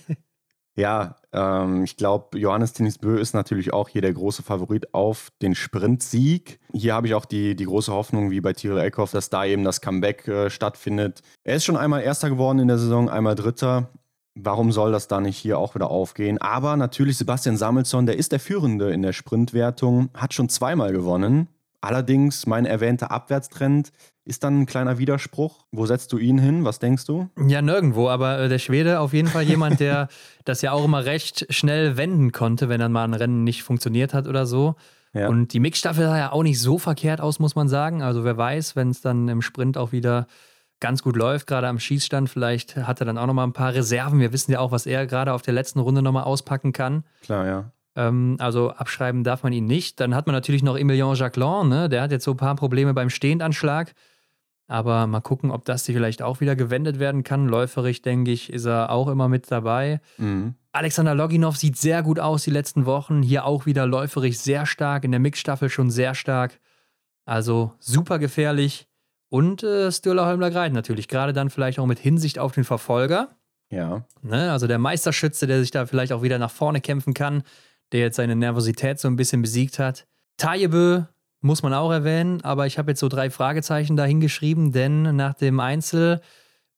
ja, ähm, ich glaube, Johannes Bö ist natürlich auch hier der große Favorit auf den Sprintsieg. Hier habe ich auch die, die große Hoffnung, wie bei Tyrell Eckhoff, dass da eben das Comeback äh, stattfindet. Er ist schon einmal Erster geworden in der Saison, einmal Dritter. Warum soll das da nicht hier auch wieder aufgehen? Aber natürlich Sebastian Samuelsson, der ist der Führende in der Sprintwertung, hat schon zweimal gewonnen. Allerdings, mein erwähnter Abwärtstrend ist dann ein kleiner Widerspruch. Wo setzt du ihn hin? Was denkst du? Ja, nirgendwo, aber äh, der Schwede auf jeden Fall jemand, der das ja auch immer recht schnell wenden konnte, wenn dann mal ein Rennen nicht funktioniert hat oder so. Ja. Und die Mixstaffel sah ja auch nicht so verkehrt aus, muss man sagen. Also wer weiß, wenn es dann im Sprint auch wieder ganz gut läuft, gerade am Schießstand, vielleicht hat er dann auch nochmal ein paar Reserven. Wir wissen ja auch, was er gerade auf der letzten Runde nochmal auspacken kann. Klar, ja. Ähm, also abschreiben darf man ihn nicht. Dann hat man natürlich noch Emilien Jacquelin, ne? der hat jetzt so ein paar Probleme beim Stehendanschlag. Aber mal gucken, ob das vielleicht auch wieder gewendet werden kann. Läuferig, denke ich, ist er auch immer mit dabei. Mhm. Alexander Loginov sieht sehr gut aus die letzten Wochen. Hier auch wieder läuferig sehr stark, in der Mixstaffel schon sehr stark. Also super gefährlich. Und äh, Stürler Holmler Greit natürlich, gerade dann vielleicht auch mit Hinsicht auf den Verfolger. Ja. Ne? Also der Meisterschütze, der sich da vielleicht auch wieder nach vorne kämpfen kann, der jetzt seine Nervosität so ein bisschen besiegt hat. Tajebö muss man auch erwähnen, aber ich habe jetzt so drei Fragezeichen dahingeschrieben, denn nach dem Einzel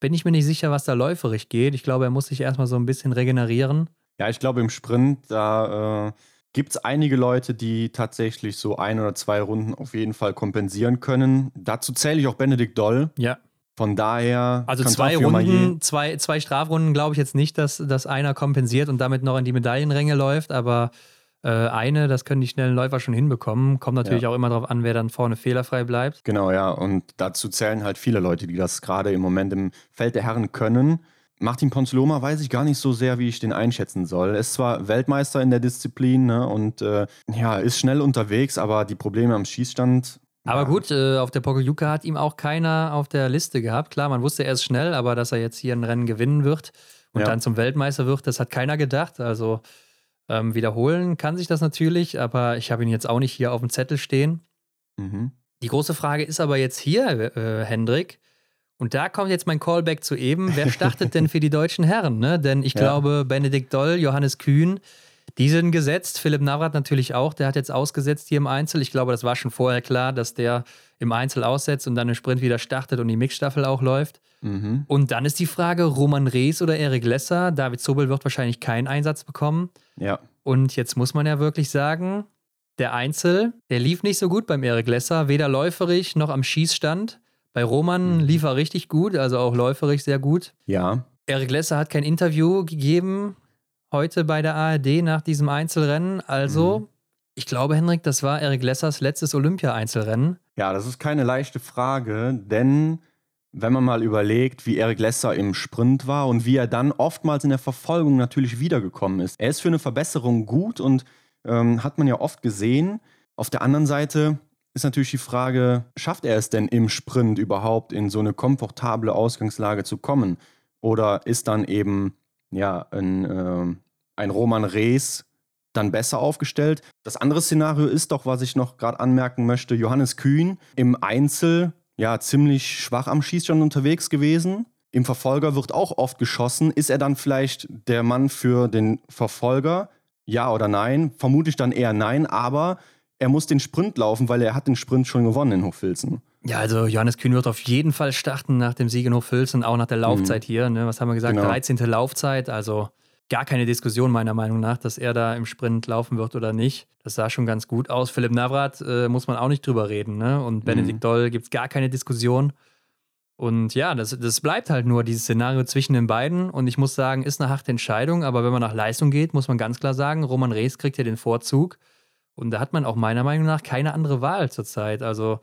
bin ich mir nicht sicher, was da läuferig geht. Ich glaube, er muss sich erstmal so ein bisschen regenerieren. Ja, ich glaube, im Sprint, da äh, gibt es einige Leute, die tatsächlich so ein oder zwei Runden auf jeden Fall kompensieren können. Dazu zähle ich auch Benedikt Doll. Ja. Von daher. Also zwei Runden, zwei, zwei Strafrunden glaube ich jetzt nicht, dass, dass einer kompensiert und damit noch in die Medaillenränge läuft, aber äh, eine, das können die schnellen Läufer schon hinbekommen. Kommt natürlich ja. auch immer darauf an, wer dann vorne fehlerfrei bleibt. Genau, ja. Und dazu zählen halt viele Leute, die das gerade im Moment im Feld der Herren können. Martin Ponzloma weiß ich gar nicht so sehr, wie ich den einschätzen soll. Er ist zwar Weltmeister in der Disziplin ne, und äh, ja, ist schnell unterwegs, aber die Probleme am Schießstand. Aber gut, äh, auf der Pokeljuka hat ihm auch keiner auf der Liste gehabt. Klar, man wusste, er ist schnell, aber dass er jetzt hier ein Rennen gewinnen wird und ja. dann zum Weltmeister wird, das hat keiner gedacht. Also ähm, wiederholen kann sich das natürlich, aber ich habe ihn jetzt auch nicht hier auf dem Zettel stehen. Mhm. Die große Frage ist aber jetzt hier, äh, Hendrik. Und da kommt jetzt mein Callback zu eben. Wer startet denn für die deutschen Herren? Ne? Denn ich ja. glaube, Benedikt Doll, Johannes Kühn, die sind gesetzt. Philipp Navrat natürlich auch. Der hat jetzt ausgesetzt hier im Einzel. Ich glaube, das war schon vorher klar, dass der im Einzel aussetzt und dann im Sprint wieder startet und die Mixstaffel auch läuft. Mhm. Und dann ist die Frage: Roman Rees oder Erik Lesser? David Zobel wird wahrscheinlich keinen Einsatz bekommen. Ja. Und jetzt muss man ja wirklich sagen, der Einzel, der lief nicht so gut beim Erik Lesser, weder läuferig noch am Schießstand. Bei Roman mhm. lief er richtig gut, also auch läuferig sehr gut. Ja. Erik Lesser hat kein Interview gegeben heute bei der ARD nach diesem Einzelrennen. Also, mhm. ich glaube, Henrik, das war Erik Lessers letztes Olympia-Einzelrennen. Ja, das ist keine leichte Frage, denn wenn man mal überlegt, wie Erik Lesser im Sprint war und wie er dann oftmals in der Verfolgung natürlich wiedergekommen ist. Er ist für eine Verbesserung gut und ähm, hat man ja oft gesehen. Auf der anderen Seite ist natürlich die Frage, schafft er es denn im Sprint überhaupt in so eine komfortable Ausgangslage zu kommen? Oder ist dann eben ja ein, äh, ein Roman Rees dann besser aufgestellt? Das andere Szenario ist doch, was ich noch gerade anmerken möchte, Johannes Kühn im Einzel ja ziemlich schwach am Schießstand unterwegs gewesen. Im Verfolger wird auch oft geschossen. Ist er dann vielleicht der Mann für den Verfolger? Ja oder nein? Vermutlich dann eher nein, aber er muss den Sprint laufen, weil er hat den Sprint schon gewonnen in Hochfilzen. Ja, also Johannes Kühn wird auf jeden Fall starten nach dem Sieg in Hochfilzen, auch nach der Laufzeit mhm. hier. Ne? Was haben wir gesagt? Genau. 13. Laufzeit, also gar keine Diskussion meiner Meinung nach, dass er da im Sprint laufen wird oder nicht. Das sah schon ganz gut aus. Philipp Navrat äh, muss man auch nicht drüber reden. Ne? Und mhm. Benedikt Doll gibt es gar keine Diskussion. Und ja, das, das bleibt halt nur dieses Szenario zwischen den beiden. Und ich muss sagen, ist eine harte Entscheidung. Aber wenn man nach Leistung geht, muss man ganz klar sagen, Roman Rees kriegt hier den Vorzug. Und da hat man auch meiner Meinung nach keine andere Wahl zurzeit. Also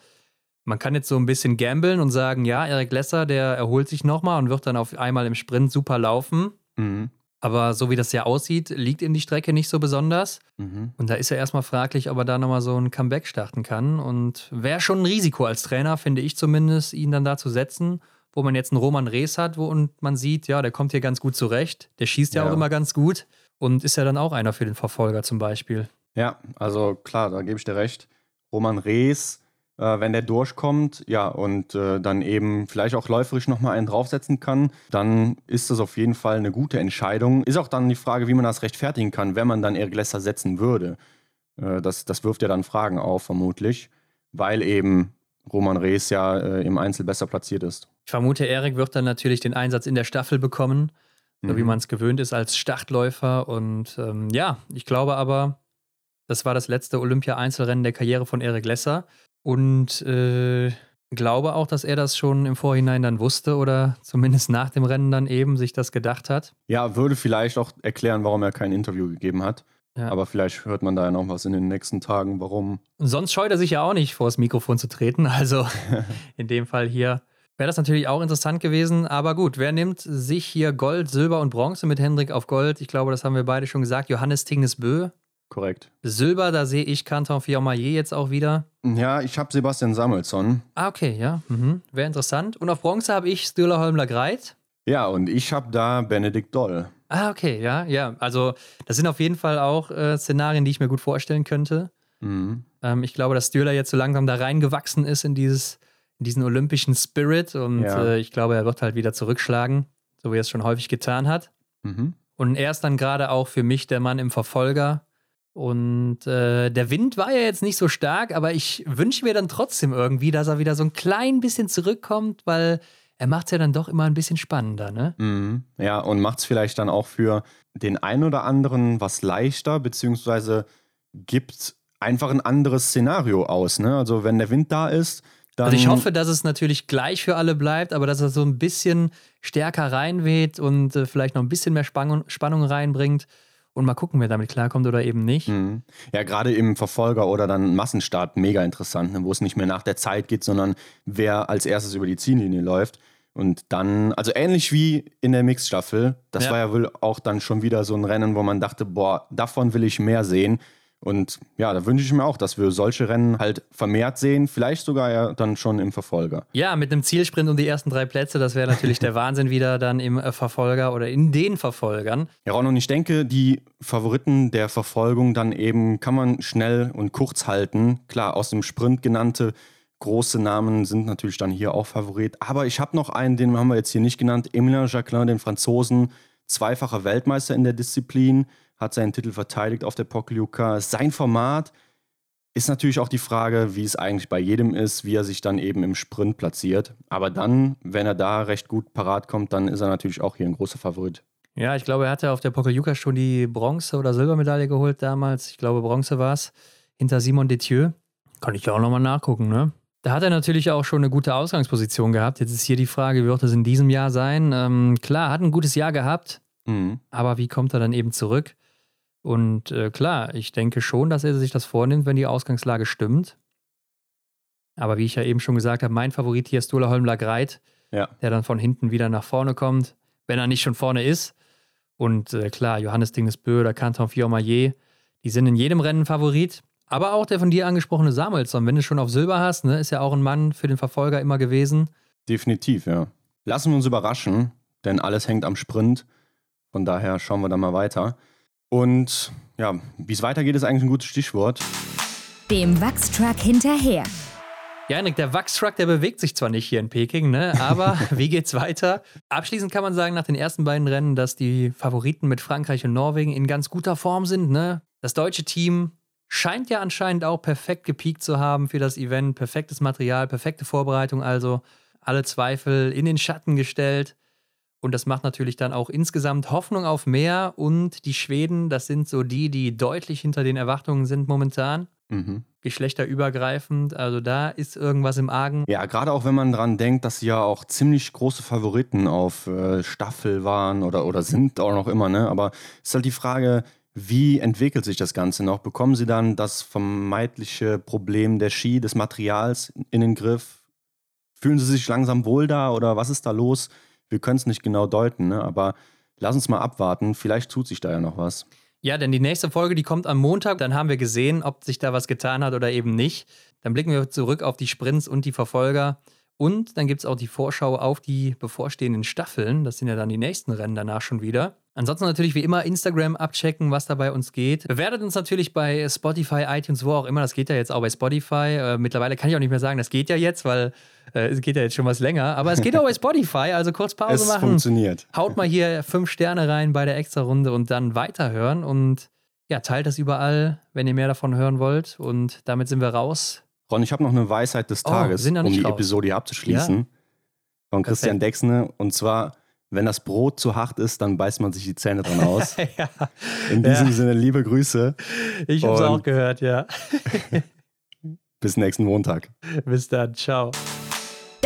man kann jetzt so ein bisschen gambeln und sagen, ja, Erik Lesser, der erholt sich nochmal und wird dann auf einmal im Sprint super laufen. Mhm. Aber so wie das ja aussieht, liegt ihm die Strecke nicht so besonders. Mhm. Und da ist ja erstmal fraglich, ob er da nochmal so ein Comeback starten kann. Und wäre schon ein Risiko als Trainer, finde ich zumindest, ihn dann da zu setzen, wo man jetzt einen Roman Rees hat wo, und man sieht, ja, der kommt hier ganz gut zurecht. Der schießt ja, ja auch immer ganz gut und ist ja dann auch einer für den Verfolger zum Beispiel. Ja, also klar, da gebe ich dir recht. Roman Rees, äh, wenn der durchkommt, ja, und äh, dann eben vielleicht auch läuferisch nochmal einen draufsetzen kann, dann ist das auf jeden Fall eine gute Entscheidung. Ist auch dann die Frage, wie man das rechtfertigen kann, wenn man dann Erik Lesser setzen würde. Äh, das, das wirft ja dann Fragen auf, vermutlich, weil eben Roman Rees ja äh, im Einzel besser platziert ist. Ich vermute, Erik wird dann natürlich den Einsatz in der Staffel bekommen, so mhm. wie man es gewöhnt ist als Startläufer. Und ähm, ja, ich glaube aber, das war das letzte Olympia-Einzelrennen der Karriere von Erik Lesser. Und äh, glaube auch, dass er das schon im Vorhinein dann wusste oder zumindest nach dem Rennen dann eben sich das gedacht hat. Ja, würde vielleicht auch erklären, warum er kein Interview gegeben hat. Ja. Aber vielleicht hört man da ja noch was in den nächsten Tagen, warum. Sonst scheut er sich ja auch nicht, vor das Mikrofon zu treten. Also in dem Fall hier wäre das natürlich auch interessant gewesen. Aber gut, wer nimmt sich hier Gold, Silber und Bronze mit Hendrik auf Gold? Ich glaube, das haben wir beide schon gesagt. Johannes Tingnes Bö Korrekt. Silber, da sehe ich Canton Fiormaillet jetzt auch wieder. Ja, ich habe Sebastian Samuelsson. Ah, okay, ja. Mhm. Wäre interessant. Und auf Bronze habe ich Stühler Holmler Greit. Ja, und ich habe da Benedikt Doll. Ah, okay, ja, ja. Also, das sind auf jeden Fall auch äh, Szenarien, die ich mir gut vorstellen könnte. Mhm. Ähm, ich glaube, dass Stühler jetzt so langsam da reingewachsen ist in dieses, diesen olympischen Spirit und Ja. äh, ich glaube, er wird halt wieder zurückschlagen, so wie er es schon häufig getan hat. Mhm. Und er ist dann gerade auch für mich der Mann im Verfolger. Und äh, der Wind war ja jetzt nicht so stark, aber ich wünsche mir dann trotzdem irgendwie, dass er wieder so ein klein bisschen zurückkommt, weil er macht es ja dann doch immer ein bisschen spannender, ne? Mhm. Ja, und macht es vielleicht dann auch für den einen oder anderen was leichter, beziehungsweise gibt einfach ein anderes Szenario aus. Ne? Also wenn der Wind da ist, dann. Also ich hoffe, dass es natürlich gleich für alle bleibt, aber dass er so ein bisschen stärker reinweht und äh, vielleicht noch ein bisschen mehr Spannung, Spannung reinbringt. Und mal gucken, wer damit klarkommt oder eben nicht. Mhm. Ja, gerade im Verfolger oder dann Massenstart mega interessant, ne? wo es nicht mehr nach der Zeit geht, sondern wer als erstes über die Ziellinie läuft. Und dann, also ähnlich wie in der Mixstaffel, das Ja. war ja wohl auch dann schon wieder so ein Rennen, wo man dachte, boah, davon will ich mehr sehen. Und ja, da wünsche ich mir auch, dass wir solche Rennen halt vermehrt sehen, vielleicht sogar ja dann schon im Verfolger. Ja, mit einem Zielsprint um die ersten drei Plätze, das wäre natürlich der Wahnsinn wieder dann im äh, Verfolger oder in den Verfolgern. Ja, Ron, und ich denke, die Favoriten der Verfolgung dann eben kann man schnell und kurz halten. Klar, aus dem Sprint genannte große Namen sind natürlich dann hier auch Favorit. Aber ich habe noch einen, den haben wir jetzt hier nicht genannt, Emilien Jacquelin, den Franzosen, zweifacher Weltmeister in der Disziplin, hat seinen Titel verteidigt auf der Pokljuka. Sein Format ist natürlich auch die Frage, wie es eigentlich bei jedem ist, wie er sich dann eben im Sprint platziert. Aber dann, wenn er da recht gut parat kommt, dann ist er natürlich auch hier ein großer Favorit. Ja, ich glaube, er hatte auf der Pokeljuka schon die Bronze- oder Silbermedaille geholt damals. Ich glaube, Bronze war es. Hinter Simon Detieu. Kann ich ja auch nochmal nachgucken, ne? Da hat er natürlich auch schon eine gute Ausgangsposition gehabt. Jetzt ist hier die Frage, wie wird es in diesem Jahr sein? Ähm, klar, hat ein gutes Jahr gehabt, Mhm. aber wie kommt er dann eben zurück? Und äh, klar, ich denke schon, dass er sich das vornimmt, wenn die Ausgangslage stimmt. Aber wie ich ja eben schon gesagt habe, mein Favorit hier ist Dula Holmler Greit, Ja. der dann von hinten wieder nach vorne kommt, wenn er nicht schon vorne ist. Und äh, klar, Johannes Dingesbö oder Canton Fiormaillet, die sind in jedem Rennen Favorit. Aber auch der von dir angesprochene Samuelsson, wenn du schon auf Silber hast, ne, ist ja auch ein Mann für den Verfolger immer gewesen. Definitiv, ja. Lassen wir uns überraschen, denn alles hängt am Sprint. Von daher schauen wir da mal weiter. Und ja, wie es weitergeht, ist eigentlich ein gutes Stichwort. Dem Wachstruck hinterher. Ja, Henrik, der Wachstruck, der bewegt sich zwar nicht hier in Peking, ne? aber wie geht's weiter? Abschließend kann man sagen, nach den ersten beiden Rennen, dass die Favoriten mit Frankreich und Norwegen in ganz guter Form sind. Ne? Das deutsche Team scheint ja anscheinend auch perfekt gepiekt zu haben für das Event. Perfektes Material, perfekte Vorbereitung, also alle Zweifel in den Schatten gestellt. Und das macht natürlich dann auch insgesamt Hoffnung auf mehr. Und die Schweden, das sind so die, die deutlich hinter den Erwartungen sind momentan Mhm. geschlechterübergreifend. Also da ist irgendwas im Argen. Ja, gerade auch wenn man dran denkt, dass sie ja auch ziemlich große Favoriten auf äh, Staffel waren oder, oder sind auch noch immer, ne? Aber es ist halt die Frage, wie entwickelt sich das Ganze noch? Bekommen sie dann das vermeintliche Problem der Ski, des Materials in den Griff? Fühlen sie sich langsam wohl da oder was ist da los? Wir können es nicht genau deuten, ne? aber lass uns mal abwarten. Vielleicht tut sich da ja noch was. Ja, denn die nächste Folge, die kommt am Montag. Dann haben wir gesehen, ob sich da was getan hat oder eben nicht. Dann blicken wir zurück auf die Sprints und die Verfolger. Und dann gibt es auch die Vorschau auf die bevorstehenden Staffeln. Das sind ja dann die nächsten Rennen danach schon wieder. Ansonsten natürlich wie immer Instagram abchecken, was da bei uns geht. Bewertet uns natürlich bei Spotify, iTunes, wo auch immer. Das geht ja jetzt auch bei Spotify. Äh, mittlerweile kann ich auch nicht mehr sagen, das geht ja jetzt, weil es geht ja jetzt schon was länger. Aber es geht auch bei Spotify. Also kurz Pause es machen. funktioniert. Haut mal hier fünf Sterne rein bei der Extra-Runde und dann weiterhören. Und ja, teilt das überall, wenn ihr mehr davon hören wollt. Und damit sind wir raus. Ron, ich habe noch eine Weisheit des Oh, Tages, noch um die raus. Episode hier abzuschließen. Von Christian Dexne. Und zwar, wenn das Brot zu hart ist, dann beißt man sich die Zähne dran aus. ja, In diesem Ja. Sinne, liebe Grüße. ich habe es auch gehört, ja. Bis nächsten Montag. Bis dann, ciao.